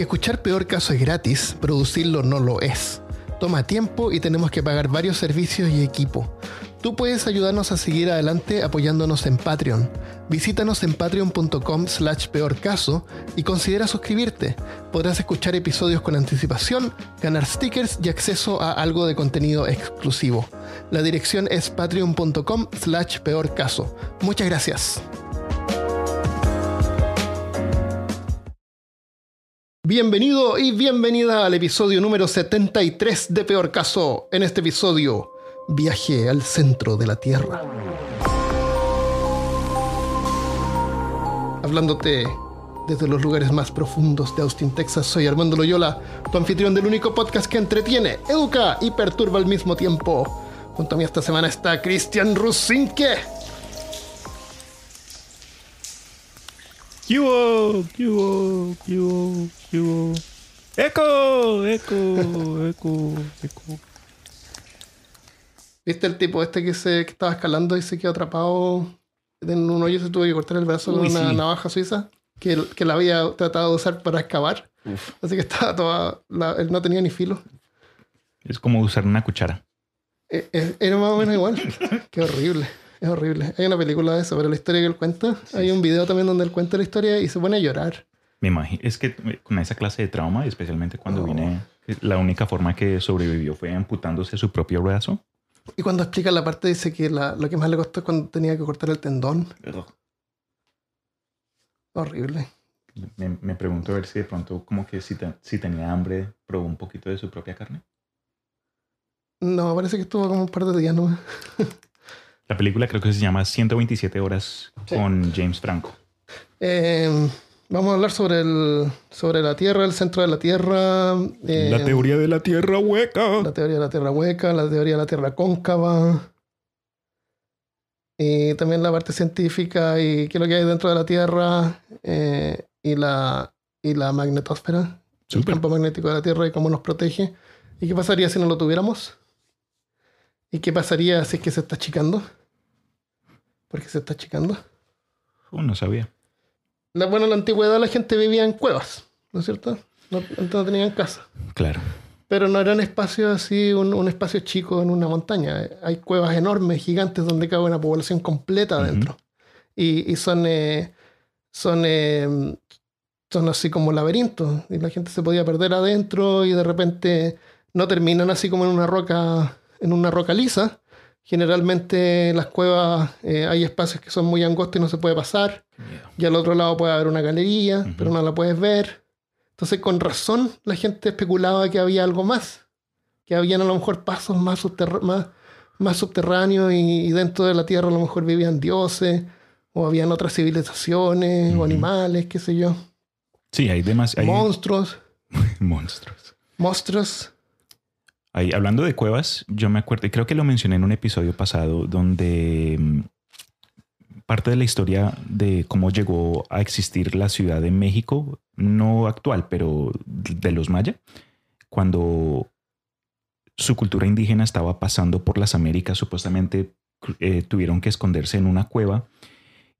Aunque escuchar peor caso es gratis, producirlo no lo es. Toma tiempo y tenemos que pagar varios servicios y equipo. Tú puedes ayudarnos a seguir adelante apoyándonos en Patreon. Visítanos en patreon.com slash peorcaso y considera suscribirte. Podrás escuchar episodios con anticipación, ganar stickers y acceso a algo de contenido exclusivo. La dirección es patreon.com slash peorcaso. Muchas gracias. Bienvenido y bienvenida al episodio número 73 de Peor Caso. En este episodio, viaje al centro de la Tierra. Hablándote desde los lugares más profundos de Austin, Texas, soy Armando Loyola, tu anfitrión del único podcast que entretiene, educa y perturba al mismo tiempo. Junto a mí esta semana está Cristian Rusinke. ¿Qué hubo? ¿Qué hubo? ¡Eco! ¡Eco! ¡Eco! ¡Eco! ¿Viste el tipo este que, se, que estaba escalando y se quedó atrapado en un hoyo se tuvo que cortar el brazo con una sí. navaja suiza? Que, que la había tratado de usar para excavar. Uf. Así que estaba toda. la- él no tenía ni filo. Es como usar una cuchara. Eh, eh, Era más o menos igual. Qué horrible. Es horrible. Hay una película de eso, pero la historia que él cuenta. Hay un video también donde él cuenta la historia y se pone a llorar. Me imagino. Es que con esa clase de trauma, especialmente cuando Oh. vine, la única forma que sobrevivió fue amputándose su propio brazo. Y cuando explica la parte, dice que la- lo que más le costó es cuando tenía que cortar el tendón. Horrible. Me, me pregunto a ver si de pronto, como que si, te- si tenía hambre, probó un poquito de su propia carne. No, parece que estuvo como un par de días nomás. La película creo que se llama 127 horas Sí. con James Franco. Eh, vamos a hablar sobre, el, sobre la Tierra, el centro de la Tierra. eh, la teoría de la tierra hueca. la teoría de la Tierra hueca, la teoría de la Tierra cóncava. Y también la parte científica y qué es lo que hay dentro de la Tierra eh, y, la, y la magnetosfera, el campo magnético de la Tierra y cómo nos protege. ¿Y qué pasaría si no lo tuviéramos? ¿Y qué pasaría si es que se está achicando? Porque se está achicando. Oh, no sabía. La, bueno, en la antigüedad la gente vivía en cuevas, ¿no es cierto? No, antes no tenían casa. Claro. Pero no eran espacios así, un, un espacio chico en una montaña. Hay cuevas enormes, gigantes, donde cabe una población completa adentro. Y, y son, eh, son, eh, son así como laberintos. Y la gente se podía perder adentro y de repente no terminan así como en una roca, en una roca lisa. Generalmente en las cuevas eh, hay espacios que son muy angostos y no se puede pasar. Y al otro lado puede haber una galería, pero no la puedes ver. Entonces, con razón, la gente especulaba que había algo más. Que habían a lo mejor pasos más, subterr- más, más subterráneos y, y dentro de la tierra a lo mejor vivían dioses o habían otras civilizaciones o animales, qué sé yo. Sí, hay demasiados Monstruos, monstruos. monstruos. Ahí, hablando de cuevas, yo me acuerdo, y creo que lo mencioné en un episodio pasado, donde mm, parte de la historia de cómo llegó a existir la Ciudad de México, no actual, pero de los maya, cuando su cultura indígena estaba pasando por las Américas, supuestamente eh, tuvieron que esconderse en una cueva,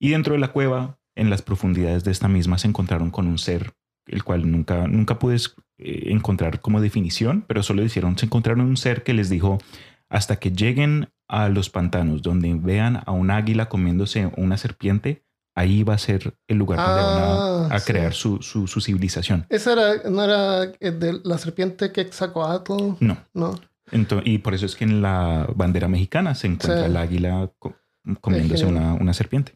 y dentro de la cueva, en las profundidades de esta misma, se encontraron con un ser, el cual nunca, nunca pude eh, encontrar como definición, pero solo hicieron, se encontraron un ser que les dijo, hasta que lleguen a los pantanos donde vean a un águila comiéndose una serpiente, ahí va a ser el lugar donde van Ah, a, a sí. crear su, su, su civilización. Esa era, no era eh, de la serpiente que Quetzalcoatl, No. no. Y por eso es que en la bandera mexicana se encuentra Sí. el águila co- comiéndose una, una serpiente.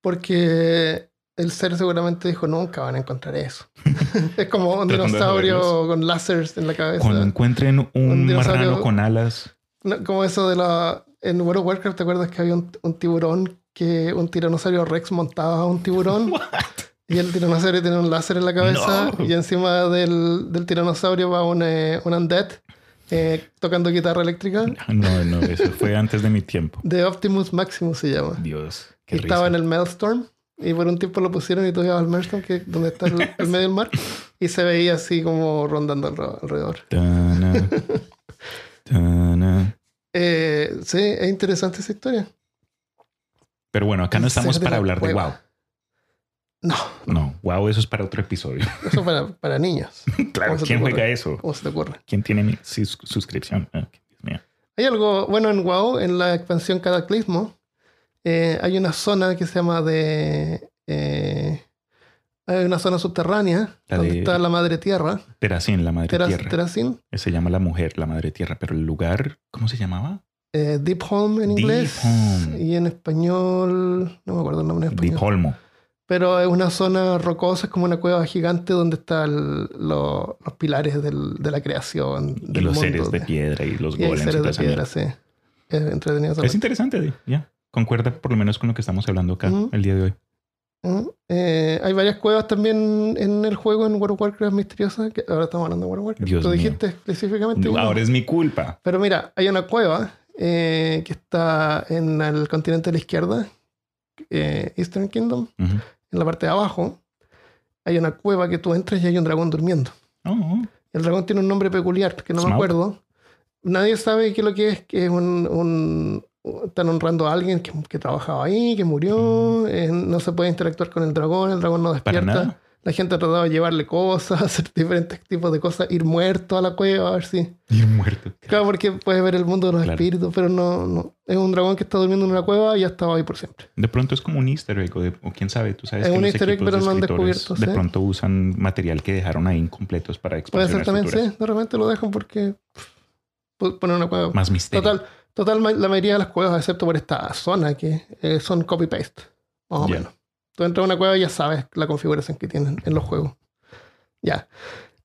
Porque el ser seguramente dijo, nunca van a encontrar eso. es como un dinosaurio con láseres en la cabeza. Cuando encuentren un, Un marrano con alas, No, como eso de la... En World of Warcraft, ¿te acuerdas que había un, un tiburón que un tiranosaurio Rex montaba a un tiburón? Y el tiranosaurio tiene un láser en la cabeza No. y encima del, del tiranosaurio va un, eh, un undead eh, tocando guitarra eléctrica. no, no, eso fue antes de mi tiempo. De Optimus Maximus se llama. Dios, Y estaba en el Maelstrom y por un tiempo lo pusieron y tú ibas al Maelstrom, que es donde está el, el medio del mar, y se veía así como rondando alre- alrededor. Tana, tana. Eh, sí, es interesante esa historia. Pero bueno, acá no estamos para la hablar de wow. No, No, wow, eso es para otro episodio. eso para, para niños. claro, ¿Cómo se te ¿quién juega eso? ¿Cómo se te ocurre? ¿Quién tiene mi sus- suscripción? Ah, Dios mío. Hay algo bueno en WoW, en la expansión Cataclismo. Eh, hay una zona que se llama de. eh, hay una zona subterránea La donde de- está la madre tierra, Teracín, la madre tierra. Terracin, Se llama la mujer, la madre tierra, pero el lugar, ¿cómo se llamaba? eh, Deep Home en Deep inglés. Home. Y en español. No me acuerdo el nombre en español. Deep Holmo. Pero es una zona rocosa, es como una cueva gigante donde están lo- los pilares del- de la creación. Y Del los mundo, seres de piedra y los Y golems. y seres de piedra, sí. Es entretenido. Es interesante, ya. Concuerda por lo menos con lo que estamos hablando acá el día de hoy. Eh, hay varias cuevas también en el juego en World of Warcraft misteriosa. Que ahora estamos hablando de World of Warcraft. Dios Tú mío. dijiste específicamente. Ahora es mi culpa. Pero mira, hay una cueva eh, que está en el continente de la izquierda, eh, Eastern Kingdom, en la parte de abajo. Hay una cueva que tú entras y hay un dragón durmiendo. Oh, oh. El dragón tiene un nombre peculiar que no me acuerdo. Nadie sabe qué es lo que es, que es un, un- están honrando a alguien que, que trabajaba ahí, que murió. eh, no se puede interactuar con el dragón, el dragón no Mm. Despierta. La gente ha tratado de llevarle cosas, hacer diferentes tipos de cosas, ir muerto a la cueva, a ver si. Ir muerto. Claro, porque puedes ver el mundo de los Claro. espíritus, pero no, no. Es un dragón que está durmiendo en una cueva y ha estado ahí por siempre. De pronto es como un easter egg, o, de- o quién sabe, tú sabes Es que un los easter egg, equipos pero de no han descubierto, de sí. pronto usan material que dejaron ahí incompletos para Puede ser expansiones también, futuras. sí. De repente lo dejan porque. pff, poner una cueva. Más misterio. Total, total, la mayoría de las cuevas, excepto por esta zona, que eh, son copy-paste, más o menos. Tú entras a una cueva y ya sabes la configuración que tienen en los juegos. Ya.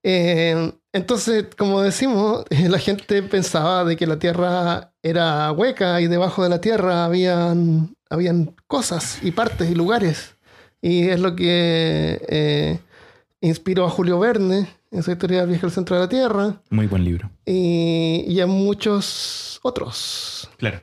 Eh, entonces, como decimos, eh, la gente pensaba de que la Tierra era hueca y debajo de la Tierra habían, habían cosas y partes y lugares. Y es lo que eh, inspiró a Julio Verne en su historia del viaje al centro de la Tierra Muy buen libro. y, y a muchos otros. Claro.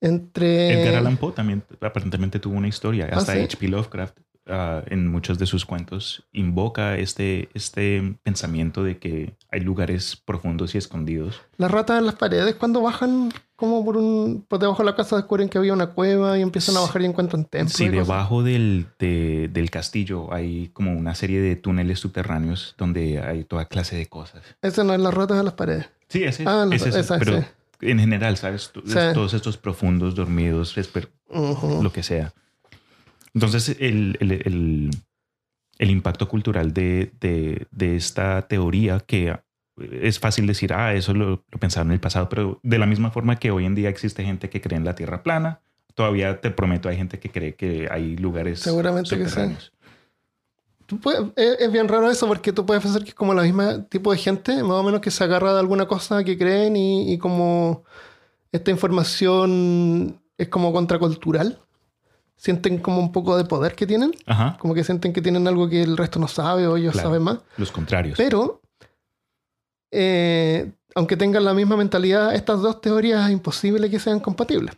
Entre. Edgar Allan Poe también aparentemente tuvo una historia. ¿Ah, Hasta sí? H.P. Lovecraft ah, en muchos de sus cuentos invoca este, este pensamiento de que hay lugares profundos y escondidos. Las ratas en las paredes, cuando bajan como por un. por debajo de la casa, descubren que había una cueva y empiezan a bajar y encuentran templos. Sí, debajo del, de- del castillo hay como una serie de túneles subterráneos donde hay toda clase de cosas. Esa no es las ratas en las paredes. Sí, ese es. Ah, es, esa, pero sí. en general, ¿sabes? Sí. Todos estos profundos, dormidos, esper- Ujú. lo que sea. Entonces, el, el- el- el impacto cultural de, de- de esta teoría que es fácil decir, ah, eso lo, lo pensaron en el pasado, pero de la misma forma que hoy en día existe gente que cree en la Tierra plana, todavía te prometo, hay gente que cree que hay lugares Seguramente que sí. subterráneos. Tú puedes- es, es bien raro eso porque tú puedes pensar que es como la misma tipo de gente, más o menos que se agarra de alguna cosa que creen y, y como esta información es como contracultural. Sienten como un poco de poder que tienen, Ajá, como que sienten que tienen algo que el resto no sabe o ellos Claro. saben más. los contrarios. Pero, eh, aunque tengan la misma mentalidad, estas dos teorías es imposible que sean compatibles.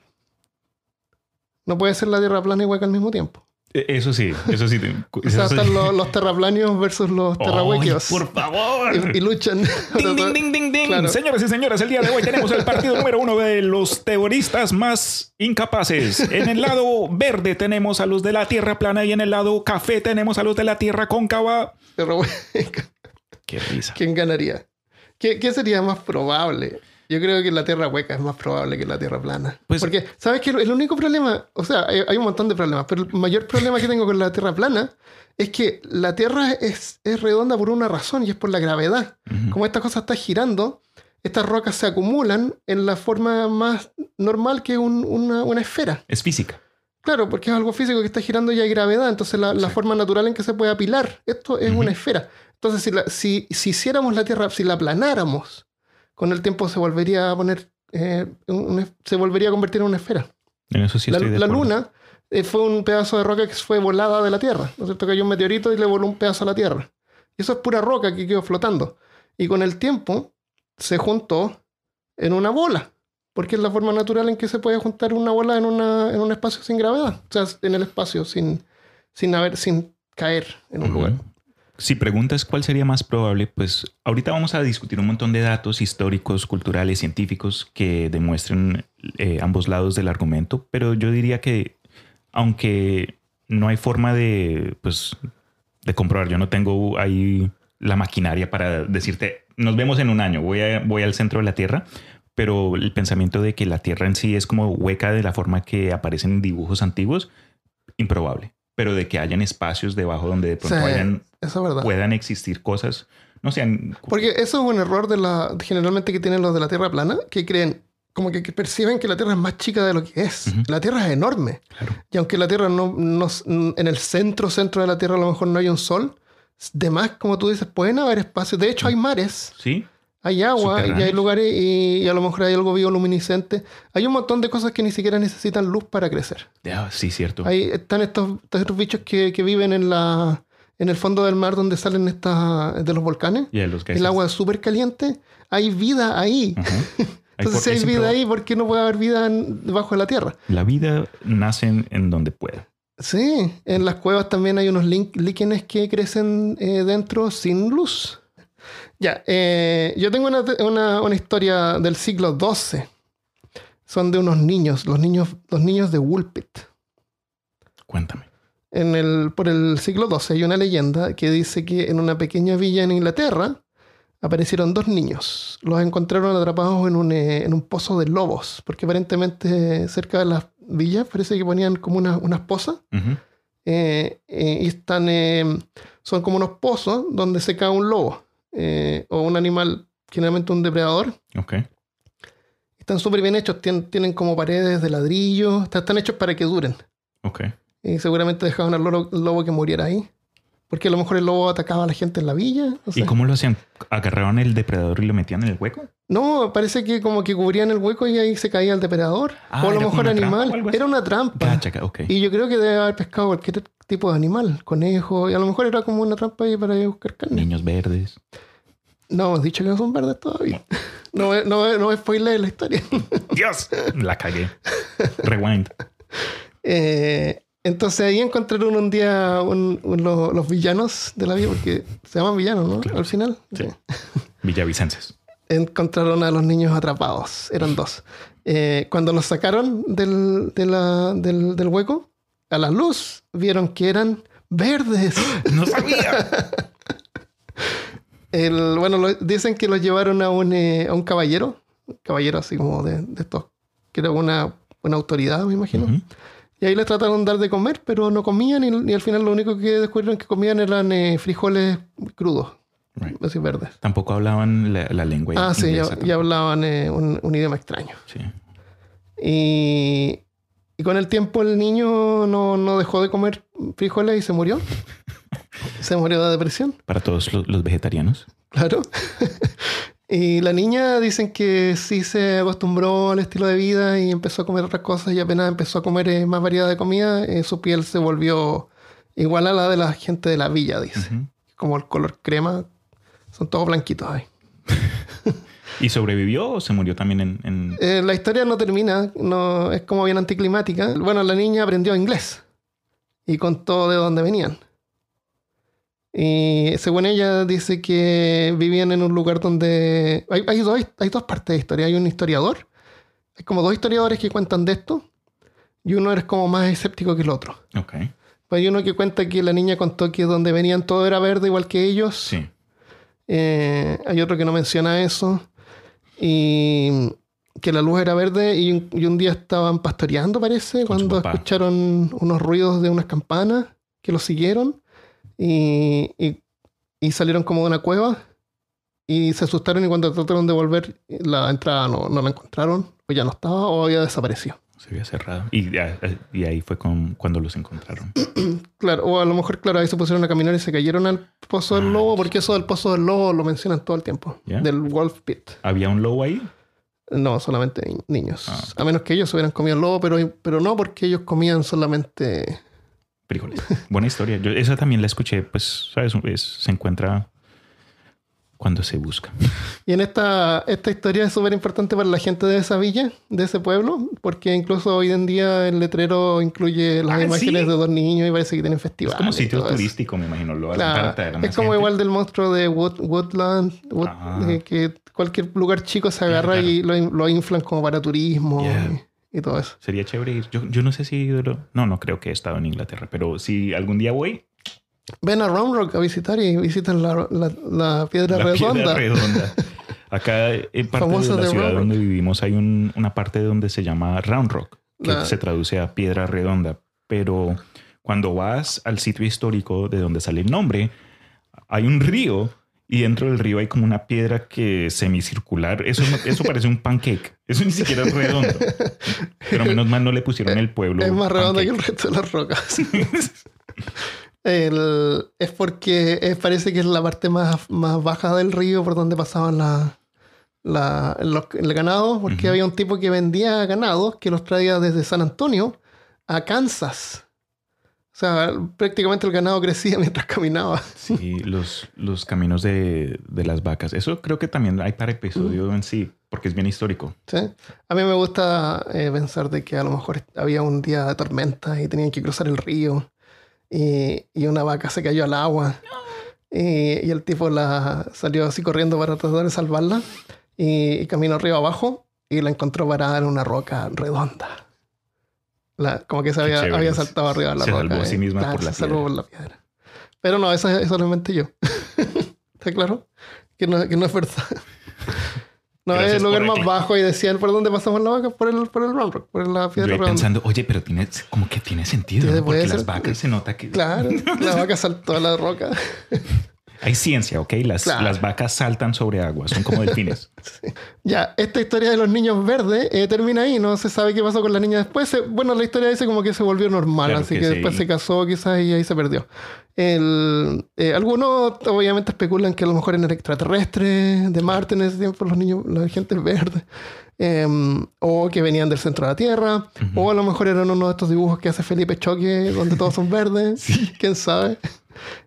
No puede ser la Tierra plana y hueca al mismo tiempo. Eh, Eso sí, eso sí. O sea, están los, los terraplanios versus los terrahuequios. por favor! Y, y luchan. Ding, ding, ding, ding, ding. Claro. Señoras y señores, el día de hoy tenemos el partido número uno de los teoristas más incapaces. En el lado verde tenemos a los de la Tierra plana y en el lado café tenemos a los de la Tierra cóncava. Terrahueca. Qué risa. ¿Quién ganaría? ¿Qué, qué sería más probable? Yo creo que la Tierra hueca es más probable que la Tierra plana. Pues- Porque, ¿sabes qué? El único problema, o sea, hay, hay un montón de problemas, pero el mayor problema que tengo con la Tierra plana es que la Tierra es, es redonda por una razón y es por la gravedad. Como esta cosa está girando, estas rocas se acumulan en la forma más normal que es un- una, una esfera. Es física. Claro, porque es algo físico que está girando y hay gravedad, entonces la, la forma natural en que se puede apilar, esto es una esfera. Entonces, si, la- si, si hiciéramos la Tierra, si la aplanáramos, con el tiempo se volvería a poner, eh, un- se volvería a convertir en una esfera. En eso sí la estoy de la. Luna eh, fue un pedazo de roca que fue volada de la Tierra, ¿no es cierto? Cayó un meteorito y le voló un pedazo a la Tierra. Y eso es pura roca que quedó flotando. Y con el tiempo se juntó en una bola, porque es la forma natural en que se puede juntar una bola en, una, en un espacio sin gravedad, o sea, en el espacio sin, sin, haber, sin caer en un lugar. Si preguntas cuál sería más probable, pues ahorita vamos a discutir un montón de datos históricos, culturales, científicos que demuestren eh, ambos lados del argumento, pero yo diría que aunque no hay forma de, pues, de comprobar. Yo no tengo ahí la maquinaria para decirte, nos vemos en un año, voy, voy al centro de la Tierra, pero el pensamiento de que la Tierra en sí es como hueca de la forma que aparecen en dibujos antiguos, improbable. Pero de que hayan espacios debajo donde de pronto puedan existir cosas, no sean... Porque eso es un error de la, generalmente que tienen los de la Tierra plana, que creen, como que, perciben que la Tierra es más chica de lo que es. La Tierra es enorme. Y aunque la Tierra no, no, en el centro, centro de la Tierra a lo mejor no hay un sol, de más, como tú dices, pueden haber espacios. De hecho, hay mares. Sí hay agua y hay lugares y, a lo mejor hay algo bioluminiscente. Hay un montón de cosas que ni siquiera necesitan luz para crecer. sí, cierto. Ahí están estos, estos bichos que, que, viven en la en el fondo del mar donde salen estas de los volcanes. el agua es súper caliente. Hay vida ahí. Entonces, si hay vida ahí, ¿por qué no puede haber vida debajo de la tierra? La vida nace en, donde puede. Sí, en las cuevas también hay unos líquenes que crecen eh, dentro sin luz. Ya, eh, yo tengo una, una, historia del siglo XII. Son de unos niños, los niños, los niños de Woolpit. Cuéntame. En el, por el siglo XII hay una leyenda que dice que en una pequeña villa en Inglaterra aparecieron dos niños. Los encontraron atrapados en un, eh, en un pozo de lobos, porque aparentemente cerca de las villas parece que ponían como unas, unas pozas. Eh, y están, son como unos pozos donde se cae un lobo. Eh, o un animal, generalmente un depredador. Están súper bien hechos, tienen, como paredes de ladrillo, están, hechos para que duren. Y seguramente dejaban al lobo, que muriera ahí. Porque a lo mejor el lobo atacaba a la gente en la villa. ¿Y cómo lo hacían? ¿Agarraban el depredador y lo metían en el hueco? No, parece que como que cubrían el hueco y ahí se caía el depredador. Ah, o a lo mejor animal. Era una trampa. Y yo creo que debe haber pescado cualquier tipo de animal, conejo, y a lo mejor era como una trampa ahí para ir a buscar carne. Niños verdes. No, hemos dicho que no son verdes todavía. No, no, no, spoiler la historia. Dios, la cagué. Rewind. Eh, entonces ahí encontraron un día los, villanos de la vida, porque se llaman villanos, ¿no? Al final. Sí. Villavicenses. Encontraron a los niños atrapados. Eran dos. Eh, cuando los sacaron del, del, del hueco, a la luz, vieron que eran verdes. ¡No sabía! El, bueno, dicen que los llevaron a un, eh, a un caballero, un caballero así como de, de estos, que era una, una autoridad, me imagino. Y ahí les trataron de dar de comer, pero no comían y, al final lo único que descubrieron que comían eran eh, frijoles crudos, así verdes. Tampoco hablaban la, lengua. Ah, sí, ya, hablaban eh, un, un, idioma extraño. Sí. Y, y con el tiempo el niño no, no dejó de comer frijoles y se murió. se murió de depresión. Para todos los, vegetarianos. Claro. y la niña dicen que sí se acostumbró al estilo de vida y empezó a comer otras cosas y apenas empezó a comer eh, más variedad de comida, eh, su piel se volvió igual a la de la gente de la villa, dice. Como el color crema, son todos blanquitos ahí. ¿Y sobrevivió o se murió también en...? Eh, la historia no termina, no, es como bien anticlimática. Bueno, la niña aprendió inglés y contó de dónde venían. Y según ella dice que vivían en un lugar donde... Hay, hay, dos, hay dos partes de historia. Hay un historiador. Hay como dos historiadores que cuentan de esto. Y uno es como más escéptico que el otro. Ok. Pues hay uno que cuenta que la niña contó que donde venían todo era verde igual que ellos. Sí. Eh, hay otro que no menciona eso y que la luz era verde y un, día estaban pastoreando, parece, cuando escucharon unos ruidos de unas campanas que los siguieron y, y, salieron como de una cueva y se asustaron y cuando trataron de volver la entrada no, no la encontraron o ya no estaba o había desaparecido. Se había cerrado. Y, y ahí fue con, cuando los encontraron. claro, o a lo mejor, claro, ahí se pusieron a caminar y se cayeron al pozo del ah, lobo, porque eso del pozo del lobo lo mencionan todo el tiempo. Del Wolf Pit. ¿Había un lobo ahí? No, solamente niños. Ah, a menos que ellos hubieran comido el lobo, pero, pero no porque ellos comían solamente... Frijoles. Buena historia. Yo esa también la escuché, pues, ¿sabes? se encuentra cuando se busca. Y en esta, esta historia es súper importante para la gente de esa villa, de ese pueblo, porque incluso hoy en día el letrero incluye las ah, imágenes de dos niños y parece que tienen festivales. Es como sitio turístico, me imagino. Lo es como igual del monstruo de Woodland, que cualquier lugar chico se agarra y lo, inflan como para turismo. Y todo eso. Sería chévere ir. Yo, yo no sé si... No, no creo que he estado en Inglaterra, pero si algún día voy... Ven a Round Rock a visitar y visitan la, la, la piedra La redonda. piedra redonda. Acá en parte Famosa de la de ciudad donde vivimos hay un- una parte donde se llama Round Rock, que se traduce a piedra redonda. Pero cuando vas al sitio histórico de donde sale el nombre, hay un río y dentro del río hay como una piedra que semicircular. Eso, eso parece un pancake. Eso ni siquiera es redondo. Pero menos mal no le pusieron el pueblo. Es más redonda que el resto de las rocas. El- es porque parece que es la parte más, más baja del río por donde pasaban la, la- los- el ganado, porque había un tipo que vendía ganados que los traía desde San Antonio a Kansas. O sea, prácticamente el ganado crecía mientras caminaba. Sí, los, los caminos de, de las vacas. Eso creo que también hay para episodio en sí, porque es bien histórico. ¿sí? A mí me gusta eh, pensar de que a lo mejor había un día de tormenta y tenían que cruzar el río y, y una vaca se cayó al agua y, y el tipo la salió así corriendo para tratar de salvarla y, y caminó arriba abajo y la encontró parada en una roca redonda. La- como que se había, había saltado arriba de la Se roca. salvó a sí eh. misma Claro, por la se salvó por la piedra. Pero no, eso, eso lo inventé yo. ¿Está claro? Que no, que no es verdad. No, es Gracias el lugar más bajo y decían por dónde pasamos la vaca, por el, por el Round Rock, por la Yo piedra redonda. pensando, oye, pero tiene como que tiene sentido, ¿no? porque las vacas se nota que Claro, la vaca saltó a la roca. Hay ciencia, ¿ok? Las, Claro. las vacas saltan sobre agua, son como delfines. Ya, esta historia de los niños verdes eh, termina ahí, no se sabe qué pasó con la niña después. Se- bueno, la historia dice como que se volvió normal, Claro así que que, sí. después se casó quizás y ahí se perdió. El, eh, algunos obviamente especulan que a lo mejor eran extraterrestres de Marte en ese tiempo, los niños, la gente verde, em, o que venían del centro de la Tierra, o a lo mejor eran uno de estos dibujos que hace Felipe Choque, donde todos son verdes, quién sabe.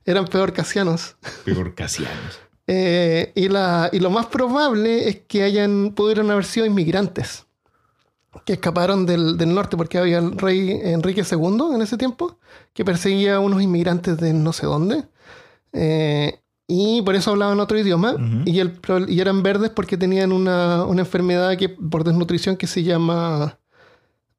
Eran peor casianos. Peor casianos. Eh, y, la, y lo más probable es que hayan, pudieron haber sido inmigrantes que escaparon del, del norte porque había el rey Enrique II en ese tiempo que perseguía a unos inmigrantes de no sé dónde. Eh, y por eso hablaban otro idioma Ujú. y, el, y eran verdes porque tenían una, una enfermedad que, por desnutrición que se llama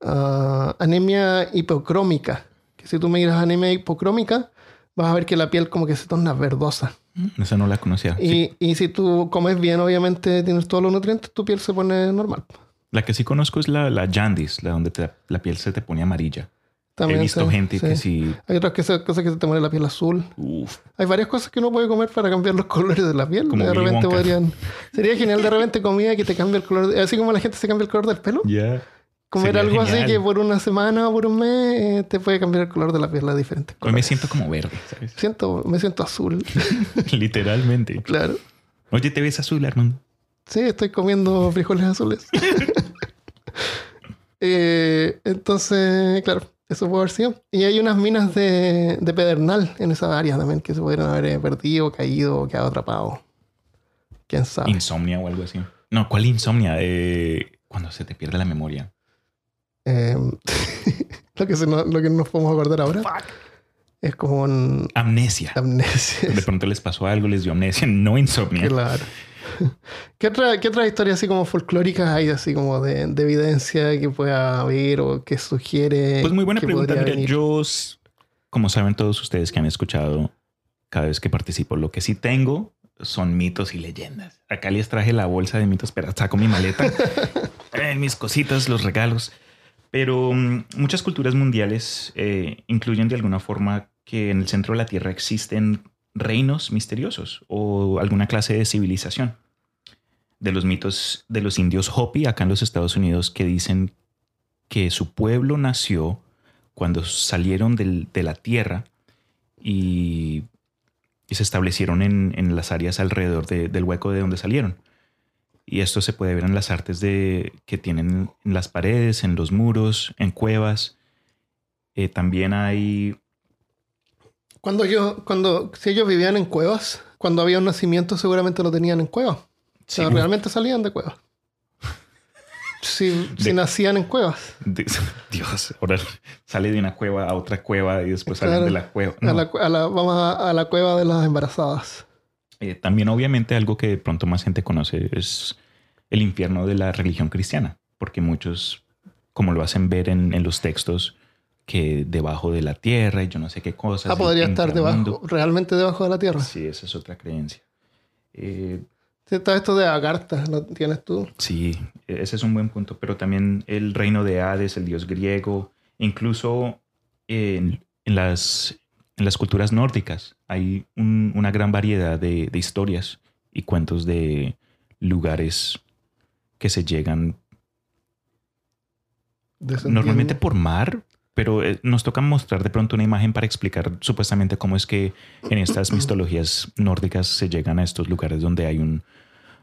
ah, anemia hipocrómica. Que si tú me miras anemia hipocrómica, vas a ver que la piel como que se torna verdosa. Mm, Esa no la conocía. Y, Sí. y si tú comes bien, obviamente tienes todos los nutrientes, tu piel se pone normal. La que sí conozco es la, la Jandis, la donde te- la piel se te pone amarilla. También He visto se- gente sí. que sí. Hay otras que se- cosas que se te pone la piel azul. Uf, Hay varias cosas que uno puede comer para cambiar los colores de la piel. Como de repente podrían. Sería genial de repente comida que te cambie el color. así como la gente se cambia el color del pelo. ya. Comer algo así que por una semana o por un mes eh, te puede cambiar el color de la piel a diferentes Hoy me siento como verde, ¿sabes? Siento, me siento azul. Literalmente. claro. Oye, ¿te ves azul, Armando? Sí, estoy comiendo frijoles azules. Eh, entonces, claro, eso puede haber sido. Y hay unas minas de, de pedernal en esa área también que se pudieron haber eh, perdido, caído, quedado atrapado. ¿Quién sabe? Insomnia o algo así. No, ¿cuál insomnia? Eh, cuando se te pierde la memoria. Eh, lo, que se nos, lo que nos podemos acordar ahora es como un Amnesia. amnesia. De pronto les pasó algo, les dio amnesia, no insomnia. Claro. ¿Qué otra, ¿Qué otra historia así como folclóricas hay así como de, de evidencia que pueda haber o que sugiere? Pues muy buena que pregunta. Mira, venir? yo, como saben todos ustedes que han escuchado cada vez que participo, lo que sí tengo son mitos y leyendas. Acá les traje la bolsa de mitos, pero saco mi maleta, eh, mis cositas, los regalos. Pero mm, muchas culturas mundiales eh, incluyen de alguna forma que en el centro de la Tierra existen reinos misteriosos o alguna clase de civilización. De los mitos de los indios Hopi acá en los Estados Unidos que dicen que su pueblo nació cuando salieron del- de la tierra y, y se establecieron en, en las áreas alrededor de- del hueco de donde salieron. Y esto se puede ver en las artes de, que tienen en las paredes, en los muros, en cuevas. Eh, también hay... Cuando yo, cuando, si ellos vivían en cuevas, cuando había un nacimiento seguramente lo tenían en cuevas. O sea, Sí. realmente salían de cuevas. Si, si De- nacían en cuevas. de- Dios, ahora sale de una cueva a otra cueva y después salen Claro. de la cueva. A No. la, cu- a la- vamos a, a la cueva de las embarazadas. Eh, también obviamente algo que de pronto más gente conoce es el infierno de la religión cristiana, porque muchos como lo hacen ver en, en los textos, que debajo de la tierra y yo no sé qué cosas. Ah, podría estar debajo, realmente debajo de la tierra. Sí, esa es otra creencia. Eh, esto de Agartha, ¿lo tienes tú? sí, ese es un buen punto, pero también el reino de Hades, el dios griego, incluso en, en las, en las culturas nórdicas hay un- una gran variedad de, de historias y cuentos de lugares que se llegan normalmente por mar, pero eh, nos toca mostrar de pronto una imagen para explicar supuestamente cómo es que en estas mitologías nórdicas se llegan a estos lugares donde hay un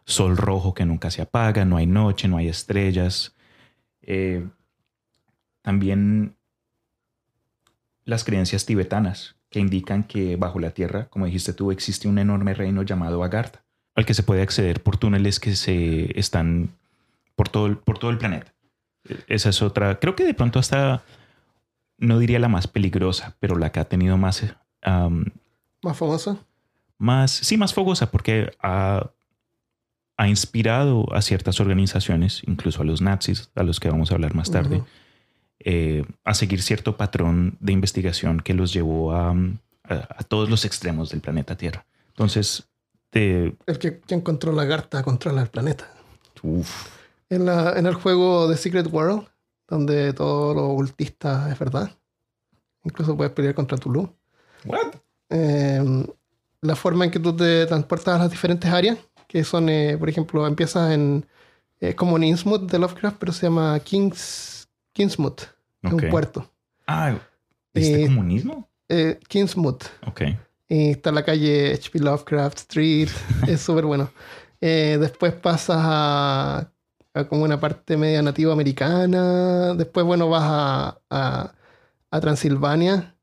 sol rojo que nunca se apaga, no hay noche, no hay estrellas. Eh, también las creencias tibetanas que indican que bajo la tierra, como dijiste tú, existe un enorme reino llamado Agartha, al que se puede acceder por túneles que se están por todo el, por todo el planeta. Esa es otra. Creo que de pronto hasta no diría la más peligrosa, pero la que ha tenido más, am, Más famosa. más, sí, más fogosa, porque ha, ha inspirado a ciertas organizaciones, incluso a los nazis, a los que vamos a hablar más tarde, eh, a seguir cierto patrón de investigación que los llevó a, a, a todos los extremos del planeta Tierra. Entonces, te, El que, quien controla Agartha controla el planeta. uf, En, la, en el juego The Secret World, donde todo lo ocultista es verdad. Incluso puedes pelear contra Tulu. what? Eh, la forma en que tú te transportas a las diferentes áreas, que son, eh, por ejemplo, empiezas en. Es como en Innsmouth de Lovecraft, pero se llama Kings, Kingsmouth. Es Ok. un puerto. Ah, ¿viste Eh, comunismo? Eh, Kingsmouth. Ok. Y está la calle HP Lovecraft Street. es súper bueno. Eh, después pasas a, a como una parte media nativa americana. Después, bueno, vas a, a, a Transilvania.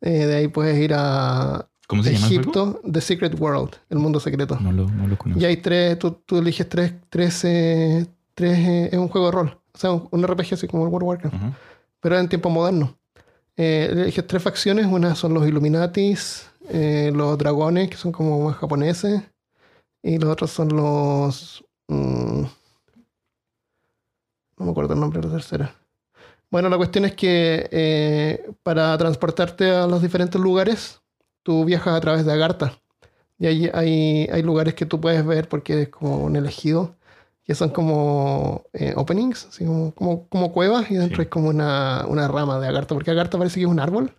Eh, de ahí puedes ir a ¿Cómo se llama el juego? Egipto, The Secret World, el mundo secreto. No lo, no lo conozco. Y hay tres, tú, tú eliges tres, tres, eh, tres eh, es un juego de rol. O sea, un, un RPG así como el World of Warcraft pero en tiempo moderno. Eliges tres facciones, una son los Illuminatis, los dragones, que son como más japoneses, y los otros son los... mm, no me acuerdo el nombre de la tercera. Bueno, la cuestión es que eh, para transportarte a los diferentes lugares, tú viajas a través de Agartha. Y ahí hay, hay lugares que tú puedes ver porque es como un elegido, que son como eh, openings, así como, como, como cuevas, y dentro Sí. hay como una, una rama de Agartha, porque Agartha parece que es un árbol.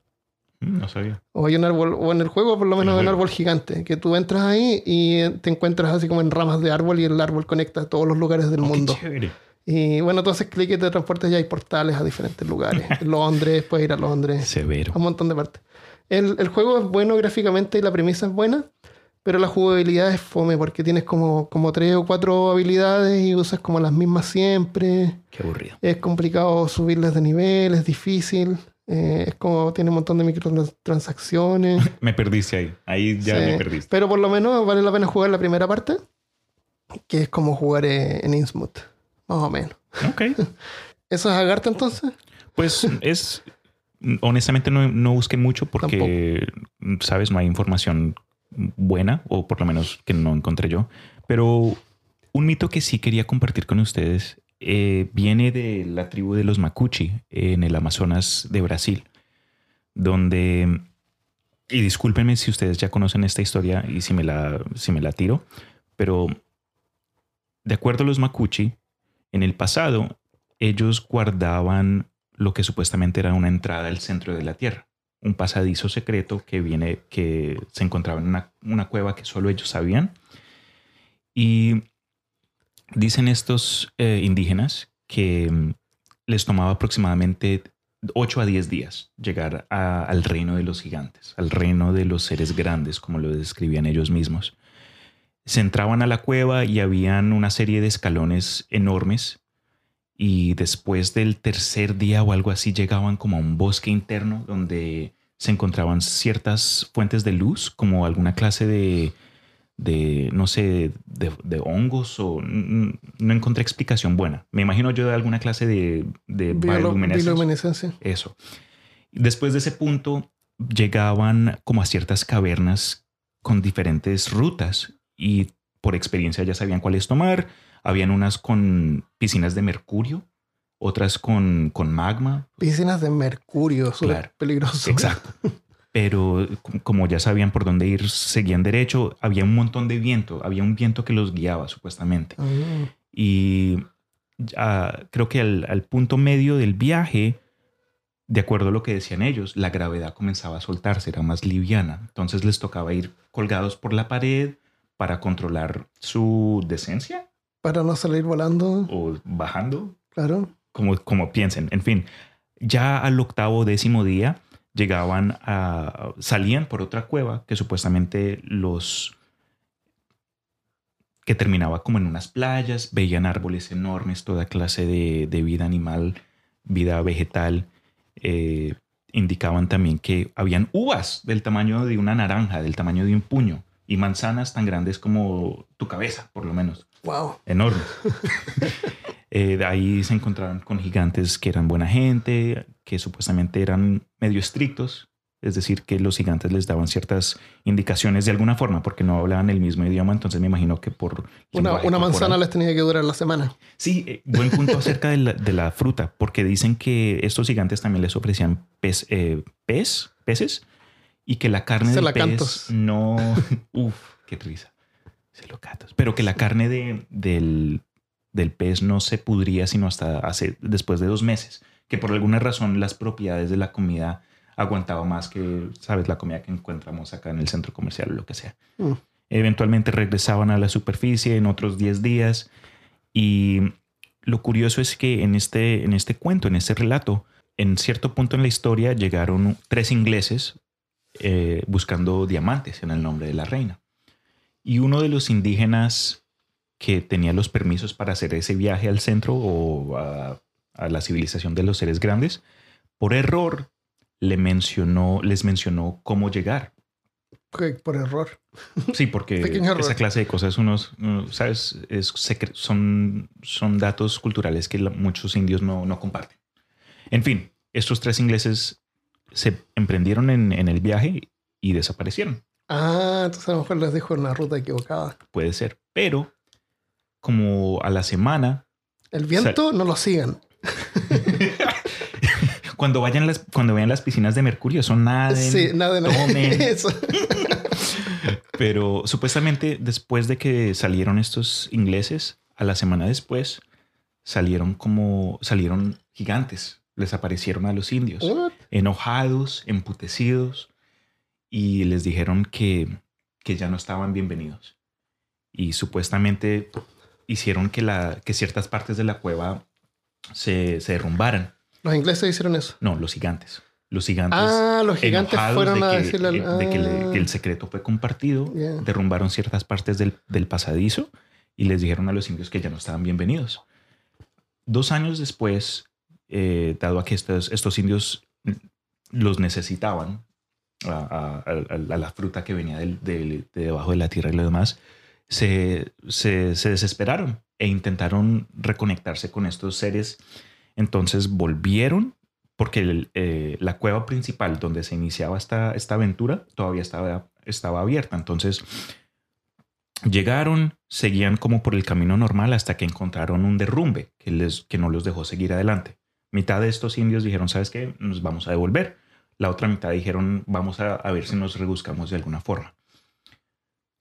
Mm, No sabía. O hay un árbol, o en el juego por lo menos hay un árbol gigante, que tú entras ahí y te encuentras así como en ramas de árbol y el árbol conecta todos los lugares del Oh, qué mundo. chévere. Y bueno, entonces clic y te transportas y hay portales a diferentes lugares. Londres, puedes ir a Londres, Severo. a un montón de partes. El, el juego es bueno gráficamente y la premisa es buena, pero la jugabilidad es fome porque tienes como, como tres o cuatro habilidades y usas como las mismas siempre. Qué aburrido. Es complicado subirles de nivel, es difícil. eh, es como tiene un montón de microtransacciones. Me perdiste ahí. Ahí ya Sí, me perdiste. Pero por lo menos vale la pena jugar la primera parte, que es como jugar eh, en Innsmouth, más o menos. Ok. ¿Eso es Agartha entonces? Pues es. Honestamente, no, no busqué mucho porque, sabes, no hay información buena, o por lo menos que no encontré yo. Pero un mito que sí quería compartir con ustedes eh, viene de la tribu de los Macuchi en el Amazonas de Brasil, donde. Y discúlpenme si ustedes ya conocen esta historia y si me la, si me la tiro, pero de acuerdo a los Macuchi, en el pasado ellos guardaban lo que supuestamente era una entrada al centro de la Tierra, un pasadizo secreto que viene, que se encontraba en una, cueva que solo ellos sabían. Y dicen estos eh, indígenas que mm, les tomaba aproximadamente 8 a 10 días llegar al reino de los gigantes, al reino de los seres grandes, como lo describían ellos mismos. Se entraban a la cueva y habían una serie de escalones enormes y después del tercer día o algo así llegaban como a un bosque interno donde se encontraban ciertas fuentes de luz, como alguna clase de, de no sé, de, de hongos o no encontré explicación buena. Me imagino yo de alguna clase de, de. Eso. Después de ese punto llegaban como a ciertas cavernas con diferentes rutas y por experiencia ya sabían cuáles tomar. Habían unas con piscinas de mercurio, otras con, con magma. Piscinas de mercurio, Claro. peligroso. Exacto. Pero como ya sabían por dónde ir, seguían derecho. Había un montón de viento. Había un viento que los guiaba, supuestamente. Ah, Y ah, creo que al, al punto medio del viaje, de acuerdo a lo que decían ellos, la gravedad comenzaba a soltarse, era más liviana. Entonces les tocaba ir colgados por la pared para controlar su decencia para no salir volando, o bajando, claro. como, como piensen. En fin, ya al octavo décimo día llegaban a, salían por otra cueva que supuestamente los que terminaba como en unas playas, veían árboles enormes, toda clase de, de vida animal, vida vegetal. eh, indicaban también que habían uvas del tamaño de una naranja, del tamaño de un puño, y manzanas tan grandes como tu cabeza, por lo menos Wow. enorme. Eh, de ahí se encontraron con gigantes que eran buena gente, que supuestamente eran medio estrictos, es decir, que los gigantes les daban ciertas indicaciones de alguna forma, porque no hablaban el mismo idioma, entonces me imagino que por... Una, una manzana les tenía que durar la semana. Sí, eh, buen punto acerca de la, de la fruta, porque dicen que estos gigantes también les ofrecían pez, eh, pez, peces y que la carne del Celacantos. pez no... Uf, qué risa. Celocatos. Pero que la carne de- del, del pez no se pudría sino hasta hace, después de dos meses, que por alguna razón las propiedades de la comida aguantaba más que, sabes, la comida que encontramos acá en el centro comercial o lo que sea. Mm. Eventualmente regresaban a la superficie en otros 10 días y lo curioso es que en este, en este cuento, en este relato, en cierto punto en la historia llegaron tres ingleses eh, buscando diamantes en el nombre de la reina. Y uno de los indígenas que tenía los permisos para hacer ese viaje al centro o a, a la civilización de los seres grandes, por error le mencionó, les mencionó cómo llegar. Por error. Sí, porque error. esa clase de cosas, unos, ¿sabes? Es son, son datos culturales que la- muchos indios no, no comparten. En fin, estos tres ingleses se emprendieron en, en el viaje y desaparecieron. Ah, entonces a lo mejor les dijo una ruta equivocada. Puede ser. Pero, como a la semana, El viento no lo sigan. cuando vayan las, cuando vean las piscinas de mercurio, son nada. sí, nada. Eso. Pero supuestamente después de que salieron estos ingleses, a la semana después salieron como salieron gigantes, les aparecieron a los indios, What? enojados, emputecidos y les dijeron que, que ya no estaban bienvenidos. Y supuestamente hicieron que, la, que ciertas partes de la cueva se, se derrumbaran. Los ingleses hicieron eso. No, los gigantes. Los gigantes Ah, los gigantes fueron a de que, decirle al- de que le- ah. que el secreto fue compartido, derrumbaron ciertas partes del, del pasadizo y les dijeron a los indios que ya no estaban bienvenidos. Dos años después, eh, dado que estos, estos indios los necesitaban, a, la fruta que venía del- de debajo de la tierra y lo demás, se, se, se desesperaron e intentaron reconectarse con estos seres. Entonces volvieron porque eh, la cueva principal donde se iniciaba esta, esta aventura todavía estaba, estaba abierta. Entonces llegaron, seguían como por el camino normal hasta que encontraron un derrumbe que, les, que no los dejó seguir adelante. Mitad de estos indios dijeron, ¿sabes qué? Nos vamos a devolver. La otra mitad dijeron, vamos a, ver si nos rebuscamos de alguna forma.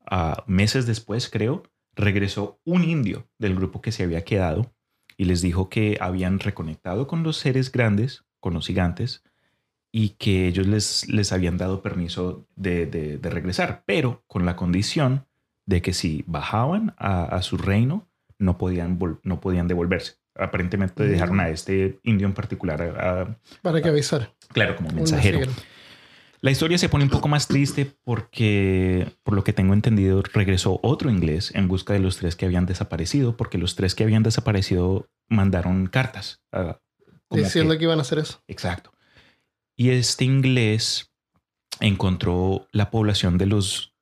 Ah, meses después, creo, regresó un indio del grupo que se había quedado y les dijo que habían reconectado con los seres grandes, con los gigantes, y que ellos les, les habían dado permiso de, de- regresar, pero con la condición de que si bajaban a, su reino, no podían, no podían devolverse. Aparentemente Mm. dejaron a este indio en particular, a- a- Para que avisar. claro, como mensajero. La historia se pone un poco más triste porque, por lo que tengo entendido, regresó otro inglés en busca de los tres que habían desaparecido, porque los tres que habían desaparecido mandaron cartas. Diciendo que- que iban a hacer eso. Exacto. Y este inglés encontró la población de los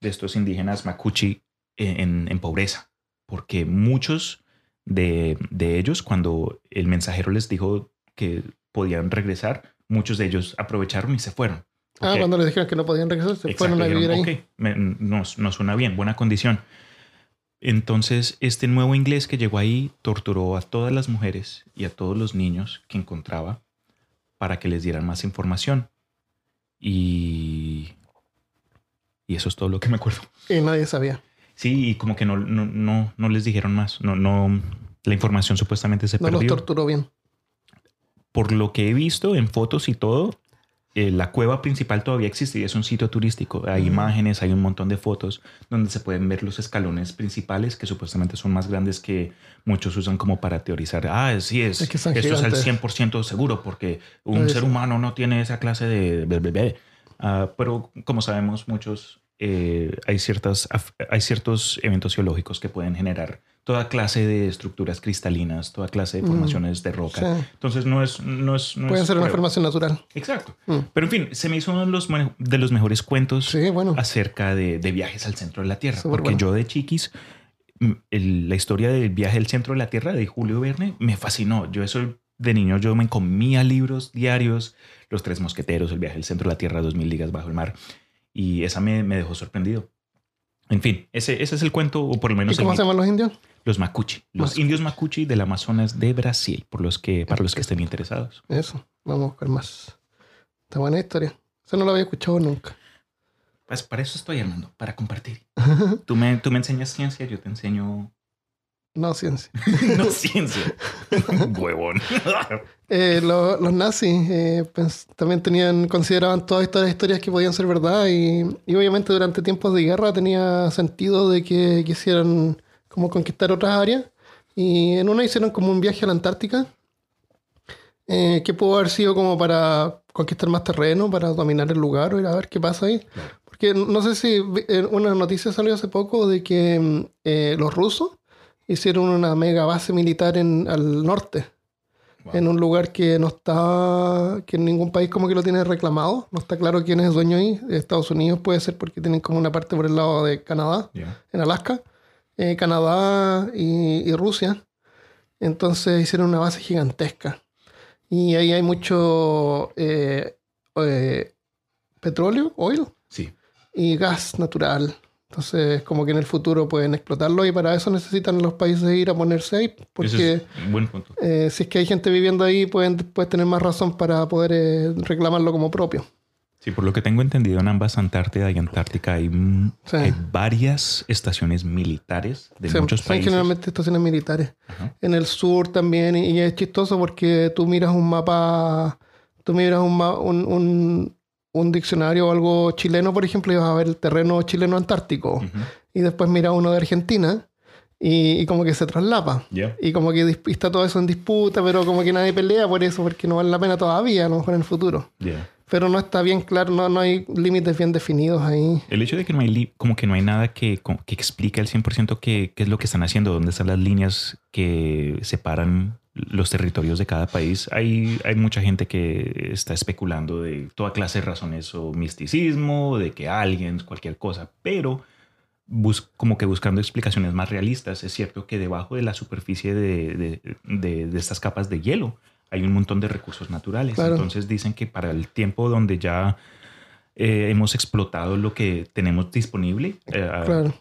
de estos indígenas macuchi en, en pobreza, porque muchos de, de ellos, cuando el mensajero les dijo que podían regresar, muchos de ellos aprovecharon y se fueron. Ah, cuando les dijeron que no podían regresar, se Exacto, fueron a vivir dijeron, ahí. "Ok, me- nos, nos suena bien, buena condición. Entonces, este nuevo inglés que llegó ahí torturó a todas las mujeres y a todos los niños que encontraba para que les dieran más información. Y, y eso es todo lo que me acuerdo. Y nadie sabía. Sí, y como que no, no, no, no les dijeron más. No, no, la información supuestamente se No perdió. los torturó bien. Por lo que he visto en fotos y todo, eh, la cueva principal todavía existe y es un sitio turístico. Hay imágenes, hay un montón de fotos donde se pueden ver los escalones principales que supuestamente son más grandes que muchos usan como para teorizar. Ah, sí, es, Es que esto es al gigantes. 100% seguro porque un ser humano no tiene esa clase de... de- de- de". Ah, pero como sabemos muchos, eh, hay, ciertas, hay ciertos eventos geológicos que pueden generar toda clase de estructuras cristalinas, toda clase de Mm. formaciones de roca. Sí. Entonces no es... No es no Puede es ser una formación natural. Exacto. Mm. Pero en fin, se me hizo uno de los, me- de los mejores cuentos Sí, bueno. acerca de, de viajes al centro de la Tierra. Súper porque bueno. yo de chiquis, mm, el- la historia del viaje al centro de la Tierra de Julio Verne me fascinó. Yo eso de niño yo me comía libros diarios, Los Tres Mosqueteros, El viaje al centro de la Tierra, 2000 ligas bajo el mar. Y esa me, me dejó sorprendido. En fin, ese, ese es el cuento, o por lo ¿Y menos cómo el- se llaman los indios? los Macuchi. Los Macuchi. indios Macuchi del Amazonas de Brasil, por los que, para los que estén interesados. Eso. Vamos a buscar más. Está buena historia. Eso no lo había escuchado nunca. Pues para eso estoy, Armando, para compartir. Tú me, tú me enseñas ciencia, yo te enseño... No, ciencia. no ciencia. Huevón. Eh, lo- los nazis eh, pens- también tenían, consideraban todas estas historias que podían ser verdad y, y obviamente durante tiempos de guerra tenía sentido de que quisieran como conquistar otras áreas y en una hicieron como un viaje a la Antártica eh, que pudo haber sido como para conquistar más terreno, para dominar el lugar o ir a ver qué pasa ahí. Porque no sé si una noticia salió hace poco de que los rusos hicieron una mega base militar en, al norte en un lugar que no está, que ningún país como que lo tiene reclamado. No está claro quién es el dueño ahí. Estados Unidos puede ser porque tienen como una parte por el lado de Canadá, en Alaska. Eh, Canadá y, y Rusia. Entonces hicieron una base gigantesca. Y ahí hay mucho eh, eh, petróleo, oil, Sí. y gas natural. Entonces, como que en el futuro pueden explotarlo y para eso necesitan los países ir a ponerse ahí, porque es buen punto. eh, si es que hay gente viviendo ahí, pueden puedes tener más razón para poder eh, reclamarlo como propio. Sí, por lo que tengo entendido, en ambas Antártida y Antártica hay, Sí. hay varias estaciones militares de Son- muchos son países. generalmente estaciones militares. Ajá. En el sur también, y es chistoso porque tú miras un mapa, tú miras un, un, un- un diccionario o algo chileno, por ejemplo, y vas a ver el terreno chileno antártico. Ujú. Y después miras uno de Argentina y, y como que se traslapa. Ya. Y como que y está todo eso en disputa, pero como que nadie pelea por eso, porque no vale la pena todavía, a lo mejor en el futuro. Ya. Pero no está bien claro, no, no hay límites bien definidos ahí. El hecho de que no hay, como que no hay nada que, que explique al 100% qué, qué es lo que están haciendo, dónde están las líneas que separan los territorios de cada país. Hay, hay mucha gente que está especulando de toda clase de razones o misticismo, de que alguien, cualquier cosa, pero bus- como que buscando explicaciones más realistas. Es cierto que debajo de la superficie de, de- de- de estas capas de hielo hay un montón de recursos naturales. Claro. Entonces dicen que para el tiempo donde ya eh, hemos explotado lo que tenemos disponible, eh, Claro.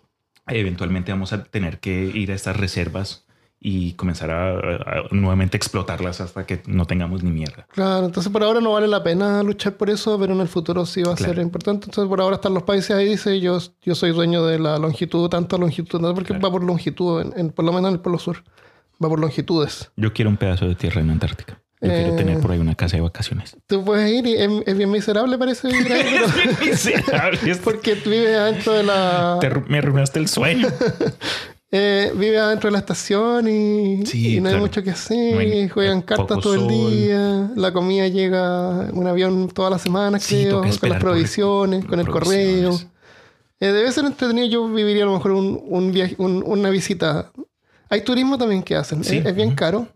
eventualmente vamos a tener que ir a estas reservas y comenzar a, a nuevamente explotarlas hasta que no tengamos ni mierda. Claro, entonces por ahora no vale la pena luchar por eso, pero en el futuro sí va a Claro. ser importante. Entonces por ahora están los países ahí, dice yo, yo soy dueño de la longitud, tanto longitud, no porque Claro. va por longitud, en, en- por lo menos en el Polo Sur, va por longitudes. Yo quiero un pedazo de tierra en Antártica. Yo quiero Eh. tener por ahí una casa de vacaciones. Tú puedes ir y es, es bien miserable parece vivir ahí, pero- Miserable. porque tú vives adentro de la... Te me arruinaste el sueño. Eh, vive adentro de la estación y, Sí, y no hay mucho que hacer. Juegan cartas todo el día. La comida llega en un avión todas las semanas, Sí, creo, con las provisiones, con el correo. Eh, debe ser entretenido. Yo viviría a lo mejor un, un viaje, un- una visita. Hay turismo también que hacen. Sí, Es, es bien caro.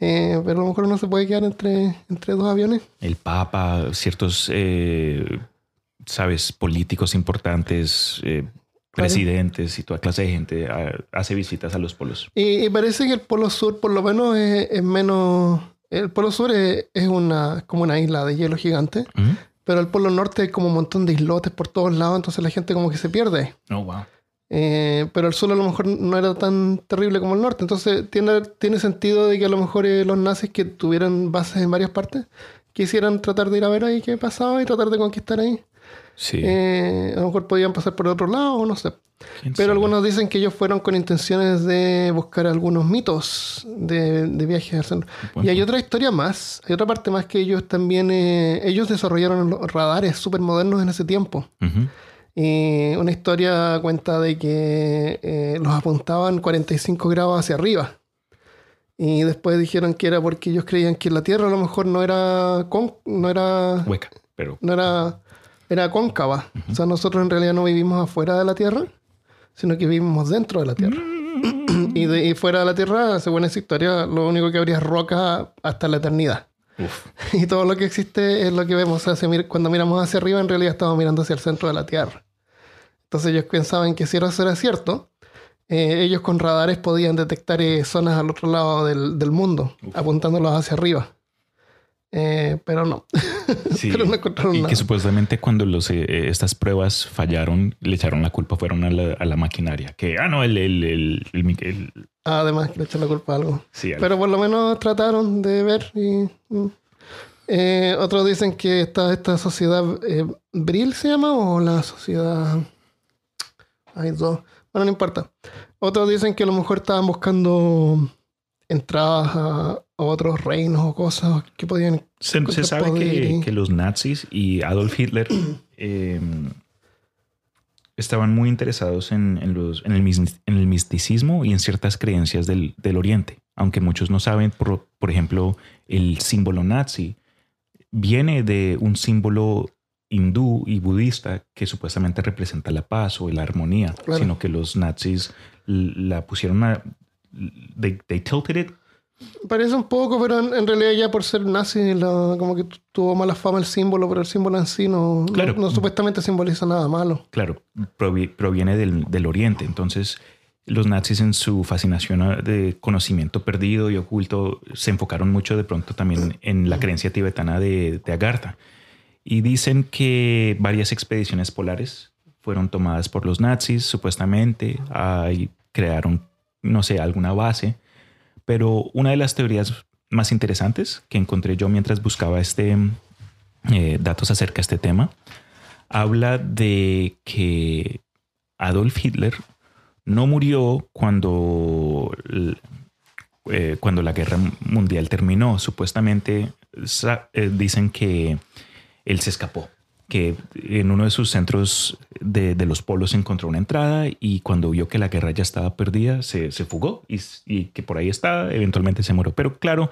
eh, pero a lo mejor uno se puede quedar entre, entre dos aviones. El Papa, ciertos, eh, sabes, políticos importantes, eh, presidentes y toda clase de gente ah, hace visitas a los polos. Y, y parece que el Polo Sur, por lo menos, es, es menos. El Polo Sur es, es una, como una isla de hielo gigante. Pero el Polo Norte hay como un montón de islotes por todos lados, entonces la gente como que se pierde. Oh, wow. Eh, pero el sur a lo mejor no era tan terrible como el norte. Entonces tiene, tiene sentido de que a lo mejor eh, los nazis que tuvieran bases en varias partes quisieran tratar de ir a ver ahí qué pasaba y tratar de conquistar ahí. Sí. Eh, a lo mejor podían pasar por otro lado, no sé. ¿Quién Pero sabe? algunos dicen que ellos fueron con intenciones de buscar algunos mitos de, de viajes al centro. Buen Y hay otra historia más, hay otra parte más que ellos también, eh, ellos desarrollaron los radares súper modernos en ese tiempo. Ujú. Y una historia cuenta de que eh, los apuntaban 45 grados hacia arriba. Y después dijeron que era porque ellos creían que la Tierra a lo mejor no era, con, no era, Hueca, pero no era, era cóncava. O sea, nosotros en realidad no vivimos afuera de la Tierra, sino que vivimos dentro de la Tierra. y, de, y fuera de la Tierra, según esa historia, lo único que habría es roca hasta la eternidad. uf, Y todo lo que existe es lo que vemos. cuando miramos hacia arriba, en realidad estamos mirando hacia el centro de la Tierra. Entonces ellos pensaban que si eso era cierto, eh, ellos con radares podían detectar eh, zonas al otro lado del, del mundo, Uf. apuntándolos hacia arriba. Eh, pero no. sí. pero no encontraron y nada. que supuestamente cuando los, eh, estas pruebas fallaron, le echaron la culpa, fueron a la, a la maquinaria. Que, ah, no, el, el, el, el, el- Además, le echan la culpa a algo. sí, Pero por lo menos trataron de ver y... mm. Eh, otros dicen que está esta sociedad eh, Bril se llama o la sociedad... Hay dos. Bueno, no importa. Otros dicen que a lo mejor estaban buscando entradas a, otros reinos o cosas que podían... Se, sabe que, los nazis y Adolf Hitler eh, estaban muy interesados en, en los, en, el, mis- en el misticismo y en ciertas creencias del, del Oriente. Aunque muchos no saben, por, por ejemplo, el símbolo nazi viene de un símbolo hindú y budista que supuestamente representa la paz o la armonía, Claro. sino que los nazis la pusieron a... They, they tilted it Parece un poco, pero en, en realidad ya por ser nazi, la- como que tu- tuvo mala fama el símbolo, pero el símbolo en sí no, no- Claro. no supuestamente simboliza nada malo. claro, provi- proviene del, del Oriente. Entonces, los nazis en su fascinación a- de conocimiento perdido y oculto se enfocaron mucho de pronto también en la creencia tibetana de, de Agartha. Y dicen que varias expediciones polares fueron tomadas por los nazis, supuestamente, ahí crearon, no sé, alguna base. Pero una de las teorías más interesantes que encontré yo mientras buscaba este, eh, datos acerca de este tema, habla de que Adolf Hitler no murió cuando, eh, cuando la guerra mundial terminó. Supuestamente eh, dicen que él se escapó, que en uno de sus centros de, de los polos encontró una entrada y cuando vio que la guerra ya estaba perdida, se, se fugó y, y que por ahí está, eventualmente se murió. Pero claro,